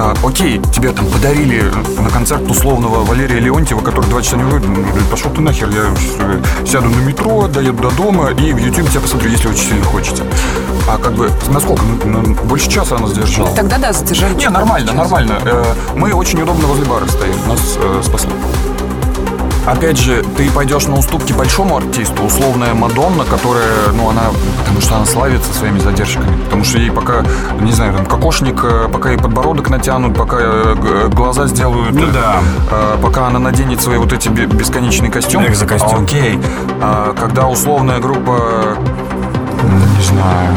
а, окей, тебе там подарили на концерт условного Валерия Леонтьева, который два часа не выйдет, ну, пошел ты нахер, я э, сяду на метро, доеду до дома и в YouTube тебя посмотрю, если очень сильно хочется. А как бы, насколько? Ну, ну, больше часа она задержала. Тогда да, задержали. Не, нормально, нормально. Э, Мы очень удобно возле бара стоим, нас э, спасли. Опять же, ты пойдешь на уступки большому артисту, условная Мадонна, которая, ну, она, потому что она славится своими задержками, потому что ей пока, не знаю, там, кокошник, э, пока ей подбородок натянут, пока э, г- глаза сделают, Ну э, да. э, пока она наденет свои вот эти бе- бесконечные костюмы. Экзокостюм. Окей. А когда условная группа, не знаю,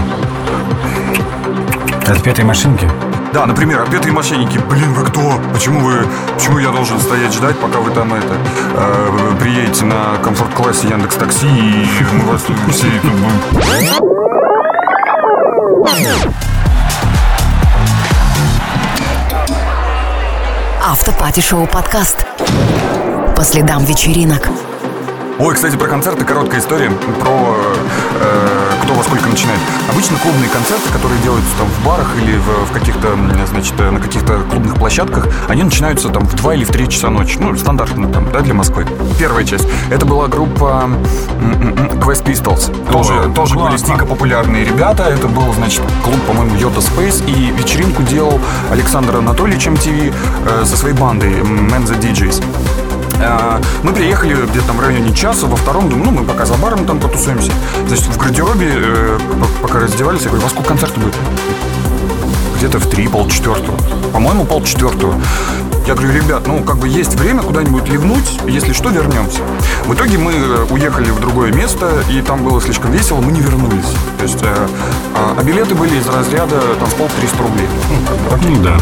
От пятой машинки? Да, например, отпетые мошенники. Блин, вы кто? Почему вы, почему я должен стоять ждать, пока вы там это э, приедете на комфорт-классе Яндекс Такси и мы вас тут все тут. Автопати-шоу подкаст. По следам вечеринок. Ой, кстати, про концерты короткая история про э, кто во сколько начинает. Обычно клубные концерты, которые делаются там в барах или в, в каких-то, значит, э, на каких-то клубных площадках, они начинаются там в 2 или в 3 часа ночи. Ну, стандартно там, да, для Москвы. Первая часть. Это была группа м, м, м, Quest Pistols. Тоже, О, тоже были классно. дико популярные ребята. Это был, значит, клуб, по-моему, Йота Space. И вечеринку делал Александр Анатольевич МТВ э, со своей бандой Man the DJs. А, Мы приехали где-то там в районе часа, во втором, думаю, ну, мы пока за баром там потусуемся. Значит, в гардеробе, э, пока раздевались, я говорю, во сколько концерт будет? Где-то в три, полчетвертого. По-моему, полчетвертого. Я говорю, ребят, ну, как бы есть время куда-нибудь ливнуть, если что, вернемся. В итоге мы э, уехали в другое место, и там было слишком весело, мы не вернулись. То есть, э, а, а билеты были из разряда там в пол 300 рублей. Ну, как бы. Ну да.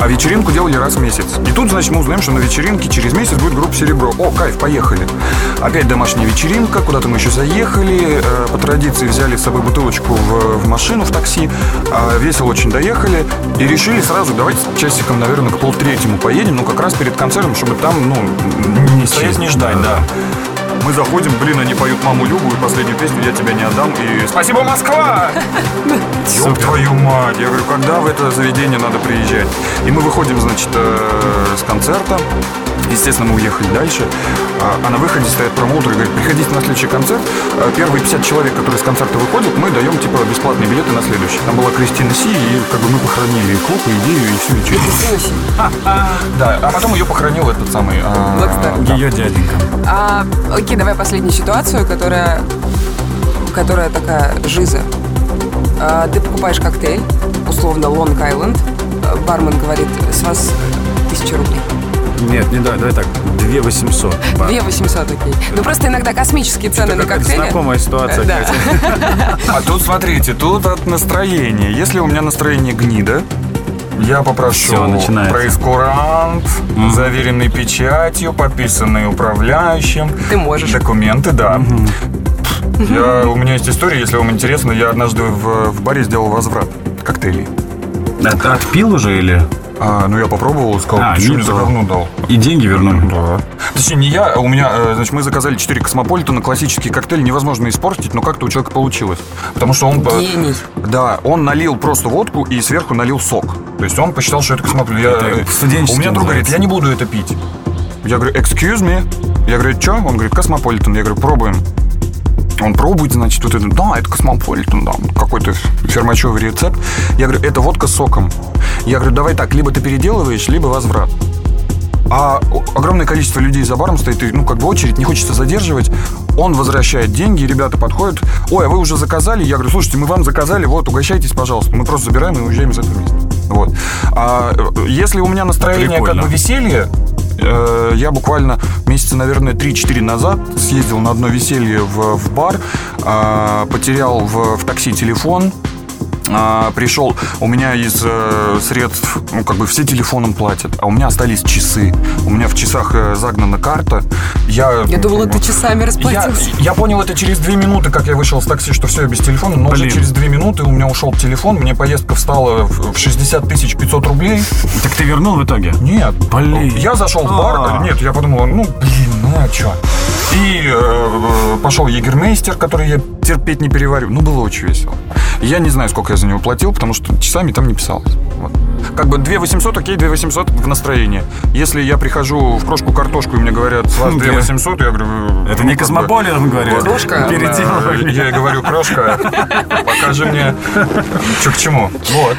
А вечеринку делали раз в месяц. И тут, значит, мы узнаем, что на вечеринке через месяц будет группа «Серебро». О, кайф, поехали. Опять домашняя вечеринка, куда-то мы еще заехали. э, По традиции взяли с собой бутылочку в, в машину, в такси. А, Весело очень доехали. И решили сразу, давайте часиком, наверное, к полтретьему поедем. Ну, как раз перед концертом, чтобы там, ну, не стоять, не ждать, да. Мы заходим, блин, они поют «Маму Любу» и последнюю песню «Я тебя не отдам» и «Спасибо, Москва!» Ёб твою мать! Я говорю, когда в это заведение надо приезжать? И мы выходим, значит, э, с концерта. Естественно, мы уехали дальше. А а на выходе стоят промоутеры и говорят, приходите на следующий концерт. А Первые 50 человек, которые с концерта выходят, мы даем, типа, бесплатные билеты на следующий. Там была Кристина Си, и как бы мы похоронили и клуб, и идею, и всю вечеринку. Да, а потом ее похоронил этот самый... а. Ее дяденька. А, давай последнюю ситуацию, которая, которая такая жиза. Ты покупаешь коктейль, условно Long Island. А, Бармен говорит, с вас тысяча рублей. Нет, не давай, давай так. 2 800. Ба. 2 800, окей. Ну просто иногда космические цены на коктейли. знакомая ситуация. Да. А тут, смотрите, тут от настроения. Если у меня настроение гнида, я попрошу Всё, начинается. проискурант, заверенный печатью, подписанный управляющим. Ты можешь. Документы, да. Я, у меня есть история, если вам интересно, я однажды в, в баре сделал возврат коктейлей. Это отпил уже или? А, ну, я попробовал, сказал, А, ты что не мне за говно дал? И деньги вернули? Да. Точнее, не я, а у меня, э, значит, мы заказали 4 космополитена, классический коктейль невозможно испортить, но как-то у человека получилось. Потому что он... э, Гений. Да, он налил просто водку и сверху налил сок. То есть он посчитал, что это космополит. Я, Это э, у меня друг говорит, я не буду это пить. Я говорю, excuse me. Я говорю, что? Он говорит, космополитен. Я говорю, пробуем. Он пробует, значит, вот это, да, это космополитен, да, какой-то фермачевый рецепт. Я говорю, это водка с соком. Я говорю, давай так, либо ты переделываешь, либо возврат. А огромное количество людей за баром стоит, и, ну, как бы очередь, не хочется задерживать. Он возвращает деньги, ребята подходят. Ой, а вы уже заказали? Я говорю, слушайте, мы вам заказали, вот, угощайтесь, пожалуйста. Мы просто забираем и уезжаем из этого места. Вот. А э, если у меня настроение как Прикольно. бы веселье, э, я буквально месяца, наверное, 3-4 назад съездил на одно веселье в, в бар, а, потерял в, в такси телефон, а, пришел, у меня из э, средств, ну, как бы все телефоном платят, а у меня остались часы. У меня в часах э, загнана карта. Я, Я думала, ты часами я, расплатился. я понял это через две минуты, как я вышел с такси, что все, я без телефона, но уже Блин. через две минуты у меня ушел телефон, мне поездка встала в в 60 тысяч 500 рублей. Так ты вернул в итоге? Нет. Блин. Я зашел в бар. А. Нет, я подумал, ну, блин, ну а чё? И э, пошел егермейстер, который я терпеть не переварю. Ну, было очень весело. Я не знаю, сколько я за него платил, потому что часами там не писалось. Вот. Как бы 2 800, окей, 2 800 в настроении. Если я прихожу в крошку картошку, и мне говорят, с вас 2 800, я говорю... Это ну, не как бы, Космополитен, говорит. Крошка. Переделывай. э, Я говорю, крошка, покажи мне, что к чему. Вот.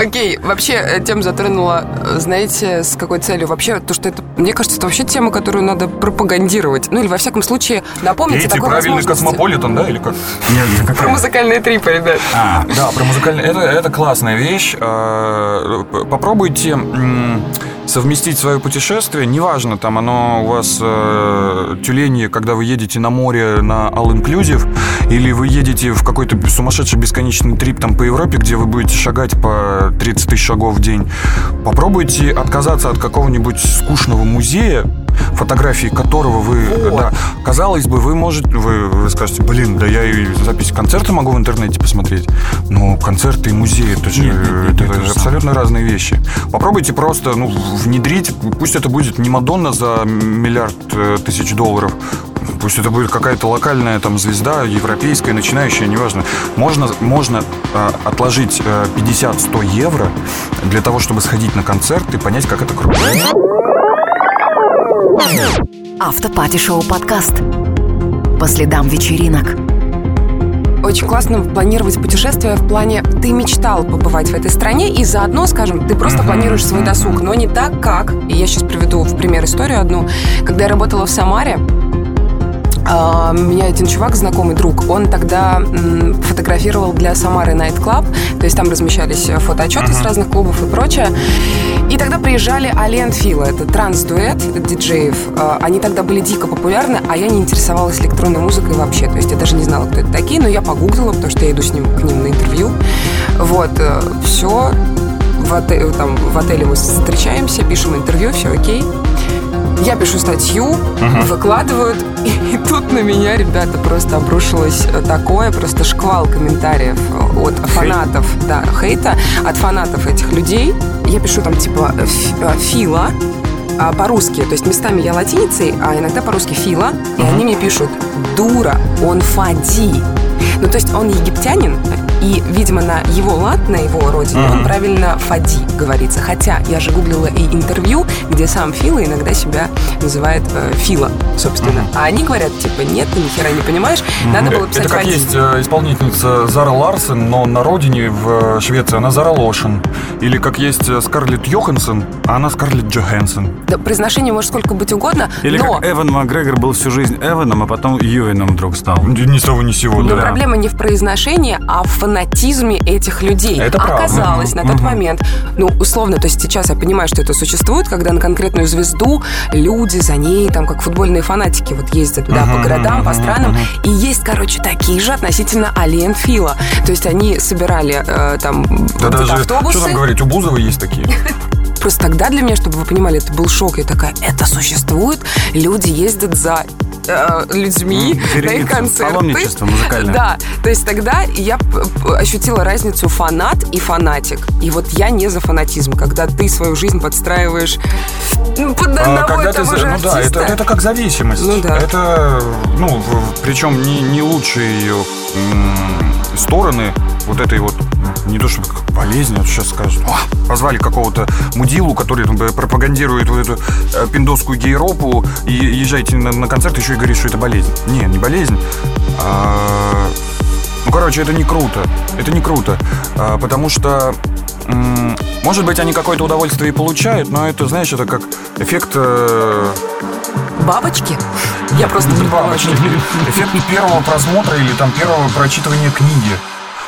Окей, вообще э, тему затронула, э, знаете, с какой целью? Вообще, то, что это, мне кажется, это вообще тема, которую надо пропагандировать. Ну или, во всяком случае, напомнить о Эти такой правильный космополитен, да, или как? Нет, Про музыкальные трипы, ребят. А, Да, про музыкальный. Это, это классная вещь. А, Попробуйте совместить свое путешествие. Неважно, там оно у вас э, тюленье, когда вы едете на море на All Inclusive, или вы едете в какой-то сумасшедший бесконечный трип там по Европе, где вы будете шагать по 30 тысяч шагов в день. Попробуйте отказаться от какого-нибудь скучного музея, фотографии которого вы, Вот. да, казалось бы, вы можете, вы, вы скажете, блин, да я и запись концерта могу в интернете посмотреть. Но концерты и музеи, это же, Нет, нет, нет, это не то же же абсолютно разные вещи. Попробуйте просто, ну, внедрить, пусть это будет не Мадонна за миллиард э, тысяч долларов, Пусть это будет какая-то локальная там звезда, европейская, начинающая, неважно. Можно, можно э, отложить э, 50-100 евро для того, чтобы сходить на концерт и понять, как это круто. Автопати-шоу подкаст. По следам вечеринок. Очень классно планировать путешествие в плане ты мечтал побывать в этой стране и заодно, скажем, ты просто планируешь свой досуг, но не так, как. И я сейчас приведу в пример историю одну. Когда я работала в Самаре, меня один чувак, знакомый друг, он тогда фотографировал для Самары Night Club, то есть там размещались э, фотоотчеты с разных клубов и прочее. И тогда приезжали Али и Фила, это транс-дуэт диджеев. А, Они тогда были дико популярны, а я не интересовалась электронной музыкой вообще. То есть я даже не знала, кто это такие, но я погуглила, потому что я иду с ним к ним на интервью. Вот, все. В, оте- там, в отеле мы встречаемся, пишем интервью, все окей. Я пишу статью, выкладывают, и, тут на меня, ребята, просто обрушилось э, такое, просто шквал комментариев э, от фанатов, да, хейта, от фанатов этих людей. Я пишу там типа э, Фила, а, по-русски, то есть местами я латиницей, а иногда по-русски Фила, и они мне пишут «Дура, он Фади». Ну, то есть он египтянин, и, видимо, на его лад, на его родине, он правильно Фади говорится. Хотя я же гуглила и интервью, где сам Фила иногда себя называет э, Фила, собственно. А они говорят, типа, нет, ты ни хера не понимаешь, надо было писать Это как Фади. есть э, исполнительница Зара Ларсен, но на родине в э, Швеции она Зара Лошен. Или как есть э, Скарлетт Йоханссон, а она Скарлетт Джоханссон. Да, произношение может сколько быть угодно, Или но... как Эван Макгрегор был всю жизнь Эваном, а потом Юэном вдруг стал. Ни с того ни сего, Но да. проблема не в произношении, а в фанатизме этих людей. Это правда. Оказалось, на тот момент, ну, условно, то есть сейчас я понимаю, что это существует, когда на конкретную звезду люди за ней, там, как футбольные фанатики, вот ездят туда по городам, по странам. И есть, короче, такие же относительно Али и Фила. То есть они собирали э, там Да где-то даже, автобусы. что там говорить, у Бузова есть такие. Просто тогда для меня, чтобы вы понимали, это был шок. Я такая, это существует? Люди ездят за э, людьми М, на их концерты. паломничество музыкальное. Да, то есть тогда я ощутила разницу фанат и фанатик. И вот я не за фанатизм, когда ты свою жизнь подстраиваешь ну, под А, одного когда и ты, того за- же ну да, артиста. это, это как зависимость. Ну да. Это, ну, причем не, не лучшие ее стороны вот этой вот, не то чтобы как болезни, а сейчас скажут, «О, позвали какого-то мудилу, который там, пропагандирует вот эту э, пиндосскую гейропу, и езжайте на, на концерт, еще и говорит, что это болезнь. Не, не болезнь. а, ну, короче, это не круто. Это не круто. А, потому что может быть, они какое-то удовольствие и получают, но это, знаешь, это как эффект э, Бабочки? Я просто не бабочки. Эффект первого просмотра или там первого прочитывания книги.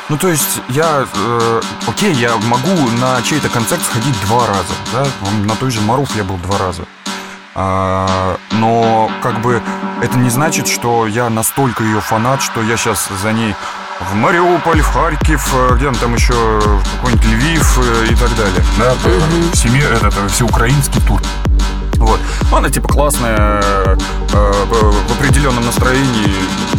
Ну, то есть я, э, окей, я могу на чей-то концерт сходить два раза, да, на той же Маруф я был два раза. А, но как бы это не значит, что я настолько ее фанат, что я сейчас за ней в Мариуполь, в Харьков, э, где он там еще, в какой-нибудь Львив э, и так далее. Да, семье, этот, э, всеукраинский тур. Вот. Она типа классная, э, в определенном настроении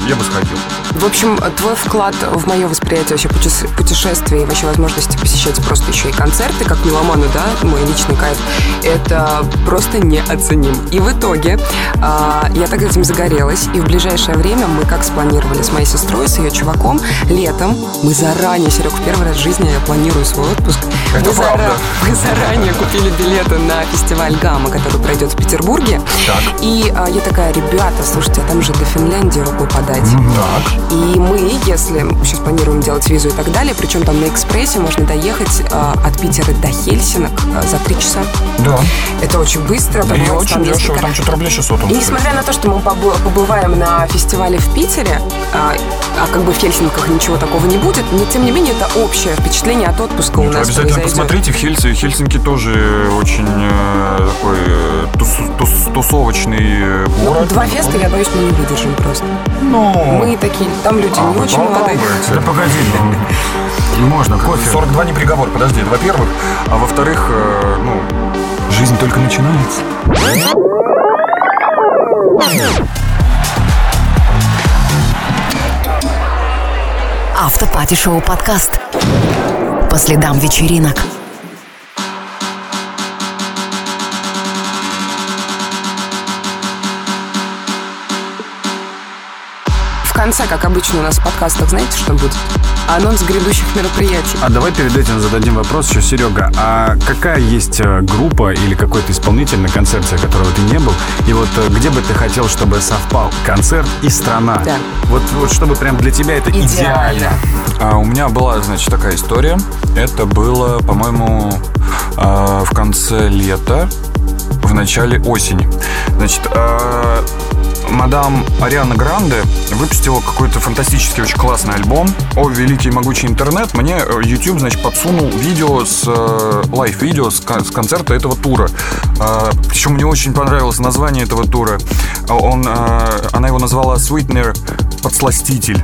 я бы сходил. В общем, твой вклад в мое восприятие вообще путешествия и вообще возможности посещать просто еще и концерты, как меломану, да, мой личный кайф, это просто неоценим. И в итоге а, я так этим загорелась, и в ближайшее время мы как спланировали с моей сестрой, с ее чуваком, летом мы заранее, Серег, в первый раз в жизни я планирую свой отпуск. Это мы, правда. Зара... мы заранее купили билеты на фестиваль Гамма, который пройдет в Петербурге. Так. И а, я такая, ребята, слушайте, а там же до Финляндии рукой подать. Так. И мы, если сейчас планируем делать визу и так далее, причем там на экспрессе можно доехать э, от Питера до Хельсинок э, за три часа. Да. Это очень быстро. И по-моему, очень там дешево, там что-то рублей 600. он И несмотря на то, что мы побы- побываем на фестивале в Питере, а, а как бы в Хельсинках ничего такого не будет, но тем не менее это общее впечатление от отпуска у Ну, нас Обязательно произойдет. посмотрите, в Хельси, Хельсинки тоже очень э, такой э, тус- тус- тусовочный э, Ну, город. два феста, я боюсь, мы не выдержим просто. Ну, Мы такие, там люди а, не очень молодые. Да погоди, ну, можно, кофе. 42 не приговор, подожди, это во-первых. А во-вторых, э, ну, жизнь только начинается. Автопати-шоу подкаст. По следам вечеринок. В конце, как обычно у нас в подкастах, знаете, что будет? Анонс грядущих мероприятий. А давай перед этим зададим вопрос еще, Серега. А какая есть э, группа или какой-то исполнитель на концерте, которого ты не был? И вот э, где бы ты хотел, чтобы совпал концерт и страна? Да. Вот, вот чтобы прям для тебя это Идеально. идеально. А у меня была, значит, такая история. Это было, по-моему, а, в конце лета, в начале осени. Значит, а, мадам Ариана Гранде выпустила какой-то фантастический, очень классный альбом. О, великий могучий интернет. Мне э, YouTube, значит, подсунул видео с э, лайв-видео с, кон- с концерта этого тура. А, Причем мне очень понравилось название этого тура. Он, э, она его назвала Sweetener подсластитель.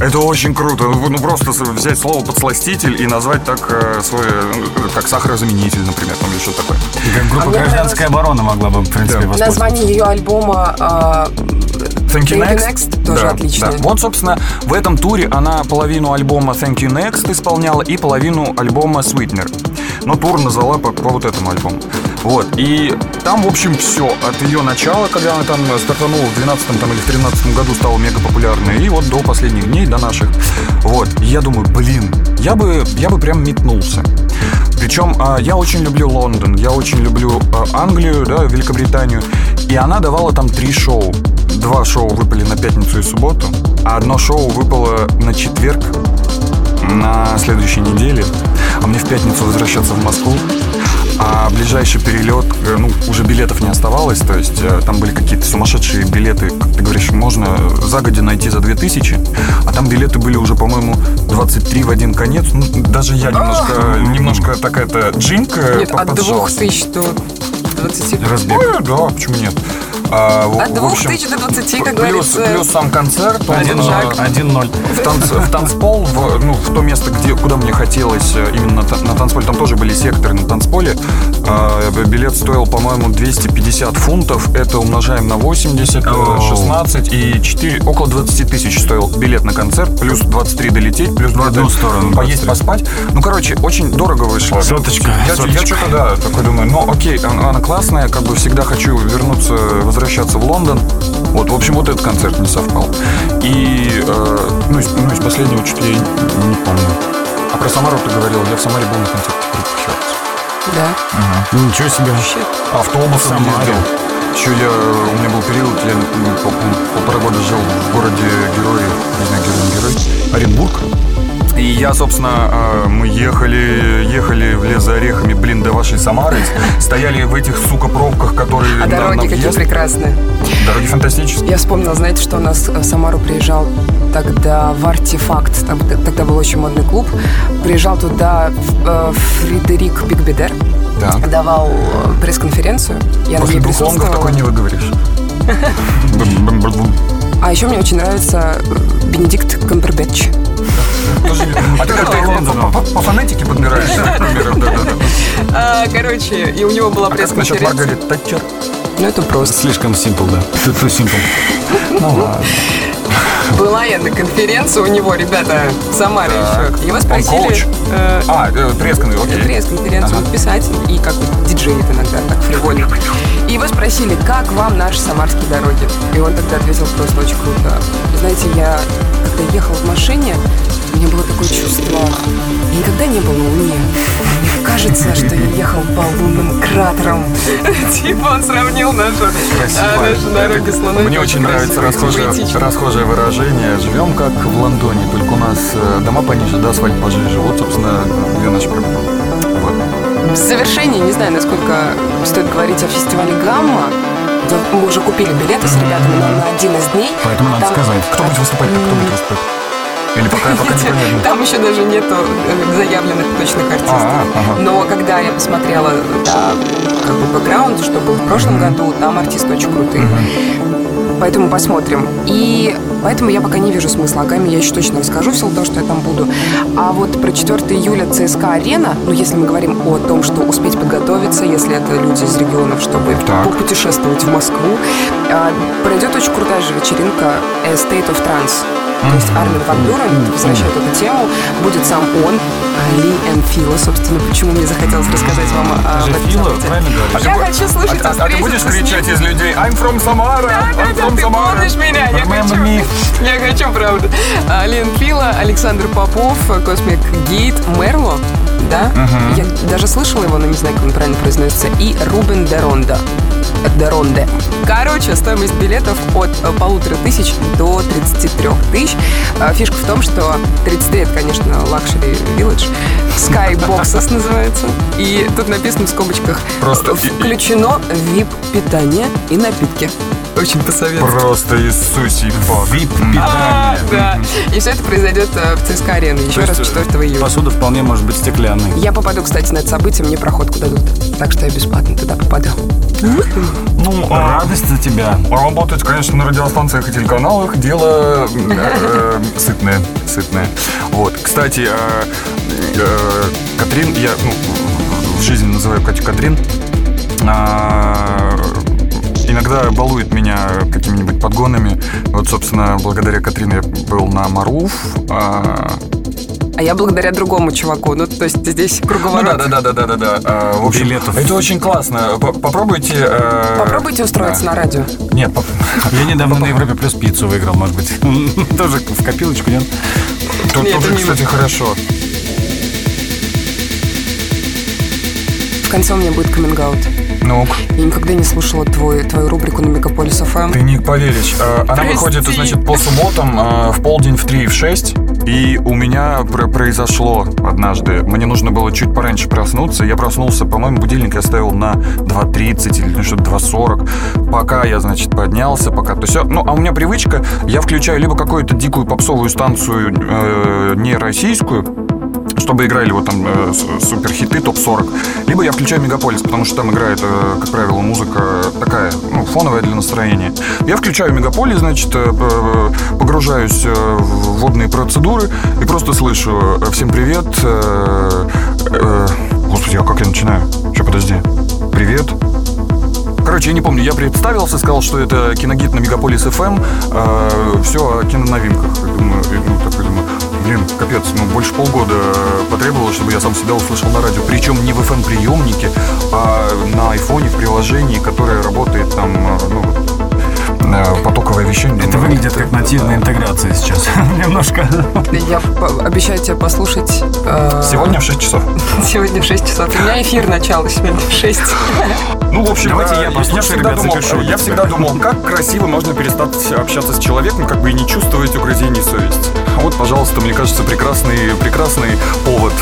Это очень круто. Ну, ну, просто взять слово подсластитель и назвать так э, свой, э, как сахарозаменитель, например, там или что-то такое. Как группа А «Гражданская оборона» могла бы, в принципе, Да. Название ее альбома а, Thank You Thank You Next. Next тоже Да, отличное. да. Вот, собственно, в этом туре она половину альбома Thank You Next исполняла и половину альбома Sweetener. Но тур назвала по, по вот этому альбому. Вот. И там, в общем, все. От ее начала, когда она там стартанула в 12 там, или в 13 году, стала мега популярной. И вот до последних дней, до наших. Вот. И я думаю, блин, я бы, я бы прям метнулся. Причем а, я очень люблю Лондон, я очень люблю а, Англию, да, Великобританию. И она давала там три шоу. Два шоу выпали на пятницу и субботу, а одно шоу выпало на четверг на следующей неделе. А мне в пятницу возвращаться в Москву. А ближайший перелет, э, ну, уже билетов не оставалось, то есть э, там были какие-то сумасшедшие билеты, как ты говоришь, можно загодя найти за 2000, а там билеты были уже, по-моему, 23 в один конец. Ну, даже я немножко, немножко такая-то джинка Нет, от поджался. двух тысяч до 20. Разбег. Ну, да, почему нет? А, в- От в двух общем, тысяч до 20, как плюс, говорится. плюс сам концерт, он, Один э, шаг, один ноль. в, танц, в танцпол, в, ну, в то место, где, куда мне хотелось, э, именно на, на танцполе, там тоже были секторы на танцполе. Э, билет стоил, по-моему, 250 фунтов. Это умножаем на 80, э, Оу. 16 и 4, около 20 тысяч стоил билет на концерт, плюс 23 долететь, плюс В одну где-то сторону поесть, 23. поспать. Ну, короче, очень дорого вышло. Соточка, Я, я соточка. что-то, да, такой думаю, ну, окей, она, она классная, как бы всегда хочу вернуться, возвращаться в Лондон. Вот, в общем, вот этот концерт не совпал. И, э, ну, из, ну, из последнего что-то я не, помню. А про Самару ты говорил, я в Самаре был на концерте группы Хёртс. Да. Ничего себе. Автобус В Самаре. Еще я, у меня был период, я ну, пол- пол- полтора года жил в городе Герой, не знаю, герой, Оренбург. И я, собственно, э, мы ехали, ехали в лес за орехами, блин, до вашей Самары. Стояли в этих, сука, пробках, которые А на- на дороги какие въезд. прекрасные. Дороги фантастические. Я вспомнила, знаете, что у нас в Самару приезжал тогда в «Артефакт», там тогда был очень модный клуб. Приезжал туда э, Фредерик Бигбедер, Так. давал э, пресс-конференцию. Я на После двух лонгов такой не выговоришь. А еще мне очень нравится э, Бенедикт Камбербэтч. А ты как-то их по- фонетике подбираешь? например? А, Короче, и у него была А насчет пресс-конференция. Маргарет Тэтчер? Ну, это просто. Слишком симпл, да. Too simple. Ну ладно. Была я на конференции у него, ребята, в Самаре Так. еще. Его спросили... э, А, э, пресс-конференция, окей. пресс-конференцию, он писатель и как бы диджеет иногда, так фривольно. И его спросили, как вам наши самарские дороги? И он тогда ответил просто очень круто. Знаете, я когда ехал в машине, у меня было такое чувство, я никогда не был на Луне. Мне кажется, что я ехал по лунным кратерам. Типа он сравнил нашу, а, наши дороги с Луной. Мне очень нравится расхожее, расхожее выражение. Живем как в Лондоне, только у нас э, дома пониже, да, асфальт пожиже. Вот, собственно, где наша проблема. Вот. В завершении, не знаю, насколько стоит говорить о фестивале «Гамма». Мы уже купили билеты с ребятами на, на один из дней. Поэтому А надо там- сказать. Кто будет выступать? Кто будет выступать? Или пока, пока Видите, непонятно. Там еще даже нету э, заявленных точных артистов. А, ага. Но когда я посмотрела да, как бы бэкграунд, что был в прошлом году, там артисты очень крутые. Поэтому посмотрим. И поэтому я пока не вижу смысла. О Гамме я еще точно расскажу, в силу того, что я там буду. А вот про 4 июля ЦСКА Арена, ну, если мы говорим о том, что успеть подготовиться, если это люди из регионов, чтобы Так. попутешествовать в Москву, а, пройдет очень крутая же вечеринка A State of Trance. То есть Армин Ван Бюрен возвращает эту тему. Будет сам он, а, Ли Эн Фила, собственно, почему мне захотелось рассказать вам же об этом правильно говоришь? Я хочу слушать а, а- а ты будешь с ним. кричать из людей I'm from Samara, Да, I'm да, from ты Samara. помнишь меня, я хочу. me. Я хочу, правда. А, Лен Фила, Александр Попов, Космик Гейт, Мерло, да? Я даже слышала его, но не знаю, как он правильно произносится. И Рубен Деронда. Деронде. Короче, стоимость билетов от э, полутора тысяч до 33 тысяч. А, Фишка в том, что 33 это, конечно, Village. Sky Boxes называется. И тут написано в скобочках Просто включено VIP-питание и напитки. Очень посоветую. Просто Иисусий Бог. Вип А, питание. да. И все это произойдет э, в ЦСКА арене еще раз есть, 4 июля. Посуда вполне может быть стеклянной. Я попаду, кстати, на это событие, мне проходку дадут. Так что я бесплатно туда попаду. Ну, а, Радость за тебя. Работать, конечно, на радиостанциях и телеканалах дело э, э, сытное, сытное. Вот, кстати, э, э, Катрин, я ну, в жизни называю Катю Катрин, а, иногда балует меня какими-нибудь подгонами. Вот, собственно, благодаря Катрин я был на Маруф. а, А я благодаря другому чуваку. Ну, то есть здесь Ну круговорот. да, да, да, да, да, да, да. А, В общем, Билетов. это очень классно. Попробуйте. э, Попробуйте устроиться да. на радио. Нет, поп- Я недавно на Европе плюс пиццу выиграл, может быть. Тоже в копилочку, нет? тут тоже, кстати, хорошо. Конце у меня будет каминг Ну, Я никогда не слушала твой, твою рубрику на Мегаполис Эм. ФМ. Ты не поверишь. э, Она Прости. выходит, значит, по субботам э, в полдень в 3 и в 6. И у меня пр- произошло однажды. Мне нужно было чуть пораньше проснуться. Я проснулся, по-моему, будильник я ставил на 2.30 или ну, что-то 2.40. Пока я, значит, поднялся, пока то все. Ну, а у меня привычка, я включаю либо какую-то дикую попсовую станцию э, не российскую, чтобы играли вот там э, с- суперхиты топ-40. Либо я включаю Мегаполис, потому что там играет, э, как правило, музыка такая, ну, фоновая для настроения. Я включаю Мегаполис, значит, э, п- погружаюсь э, в водные процедуры и просто слышу э, «Всем привет». э, э, Господи, а как я начинаю? Че, подожди. «Привет». Короче, я не помню, я представился, сказал, что это киногид на Мегаполис FM, все о киноновинках. Я думаю, ну, такой думаю, блин, капец, ну, больше полгода потребовалось, чтобы я сам себя услышал на радио. Причем не в FM-приемнике, а на айфоне в приложении, которое работает там, э, ну, потоковое вещание. Это выглядит как нативная интеграция сейчас. Немножко. Я обещаю тебе послушать э, Сегодня в 6 часов. сегодня в 6 часов. У меня эфир начало сегодня в 6. Ну, в общем, Давайте э, я послушаю, ребят, запишу я для всегда тебя. думал, как красиво можно перестать общаться с человеком, как бы и не чувствовать угрызений совести. А вот, пожалуйста, мне кажется, прекрасный, прекрасный повод.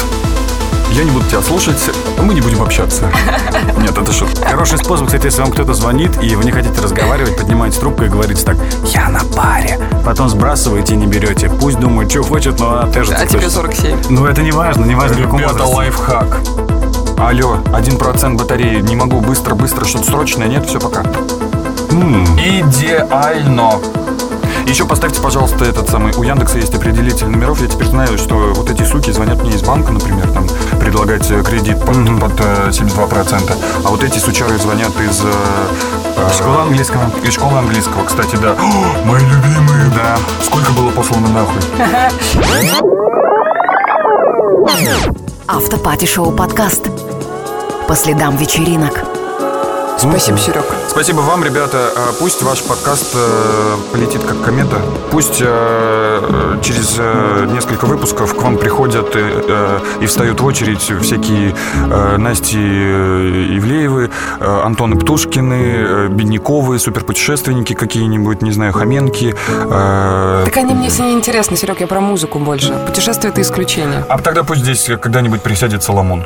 Я не буду тебя слушать, мы не будем общаться. Нет, это шутка. Хороший способ, кстати, если вам кто-то звонит, и вы не хотите разговаривать, поднимаете трубку и говорите так, я на паре. Потом сбрасываете и не берете. Пусть думает, что хочет, но отвяжется. А тебе точно. 47. Ну, это не важно, не важно, в каком Ребята, возрасте. лайфхак. Алло, один процент батареи, не могу быстро-быстро, что-то срочное, нет, все, пока. Идеально. Еще поставьте, пожалуйста, этот самый... У Яндекса есть определитель номеров. Я теперь знаю, что вот эти суки звонят мне из банка, например, там, предлагать э, кредит под, под э, 72%. А вот эти сучары звонят из... э, э, Школы английского. Из школы английского, кстати, да. О, мои любимые, да. Сколько было послано нахуй? Автопати-шоу подкаст. По следам вечеринок. Спасибо, Серег. Спасибо вам, ребята. А, Пусть ваш подкаст э, полетит как комета. Пусть э, через э, несколько выпусков к вам приходят и, э, встают в очередь всякие э, Насти э, Ивлеевы, э, Антоны Птушкины, э, Бедняковы, суперпутешественники какие-нибудь, не знаю, Хоменки. э, Так они мне все не интересны, Серег, я про музыку больше. Путешествие — это исключение. А тогда пусть здесь когда-нибудь присядет Соломон.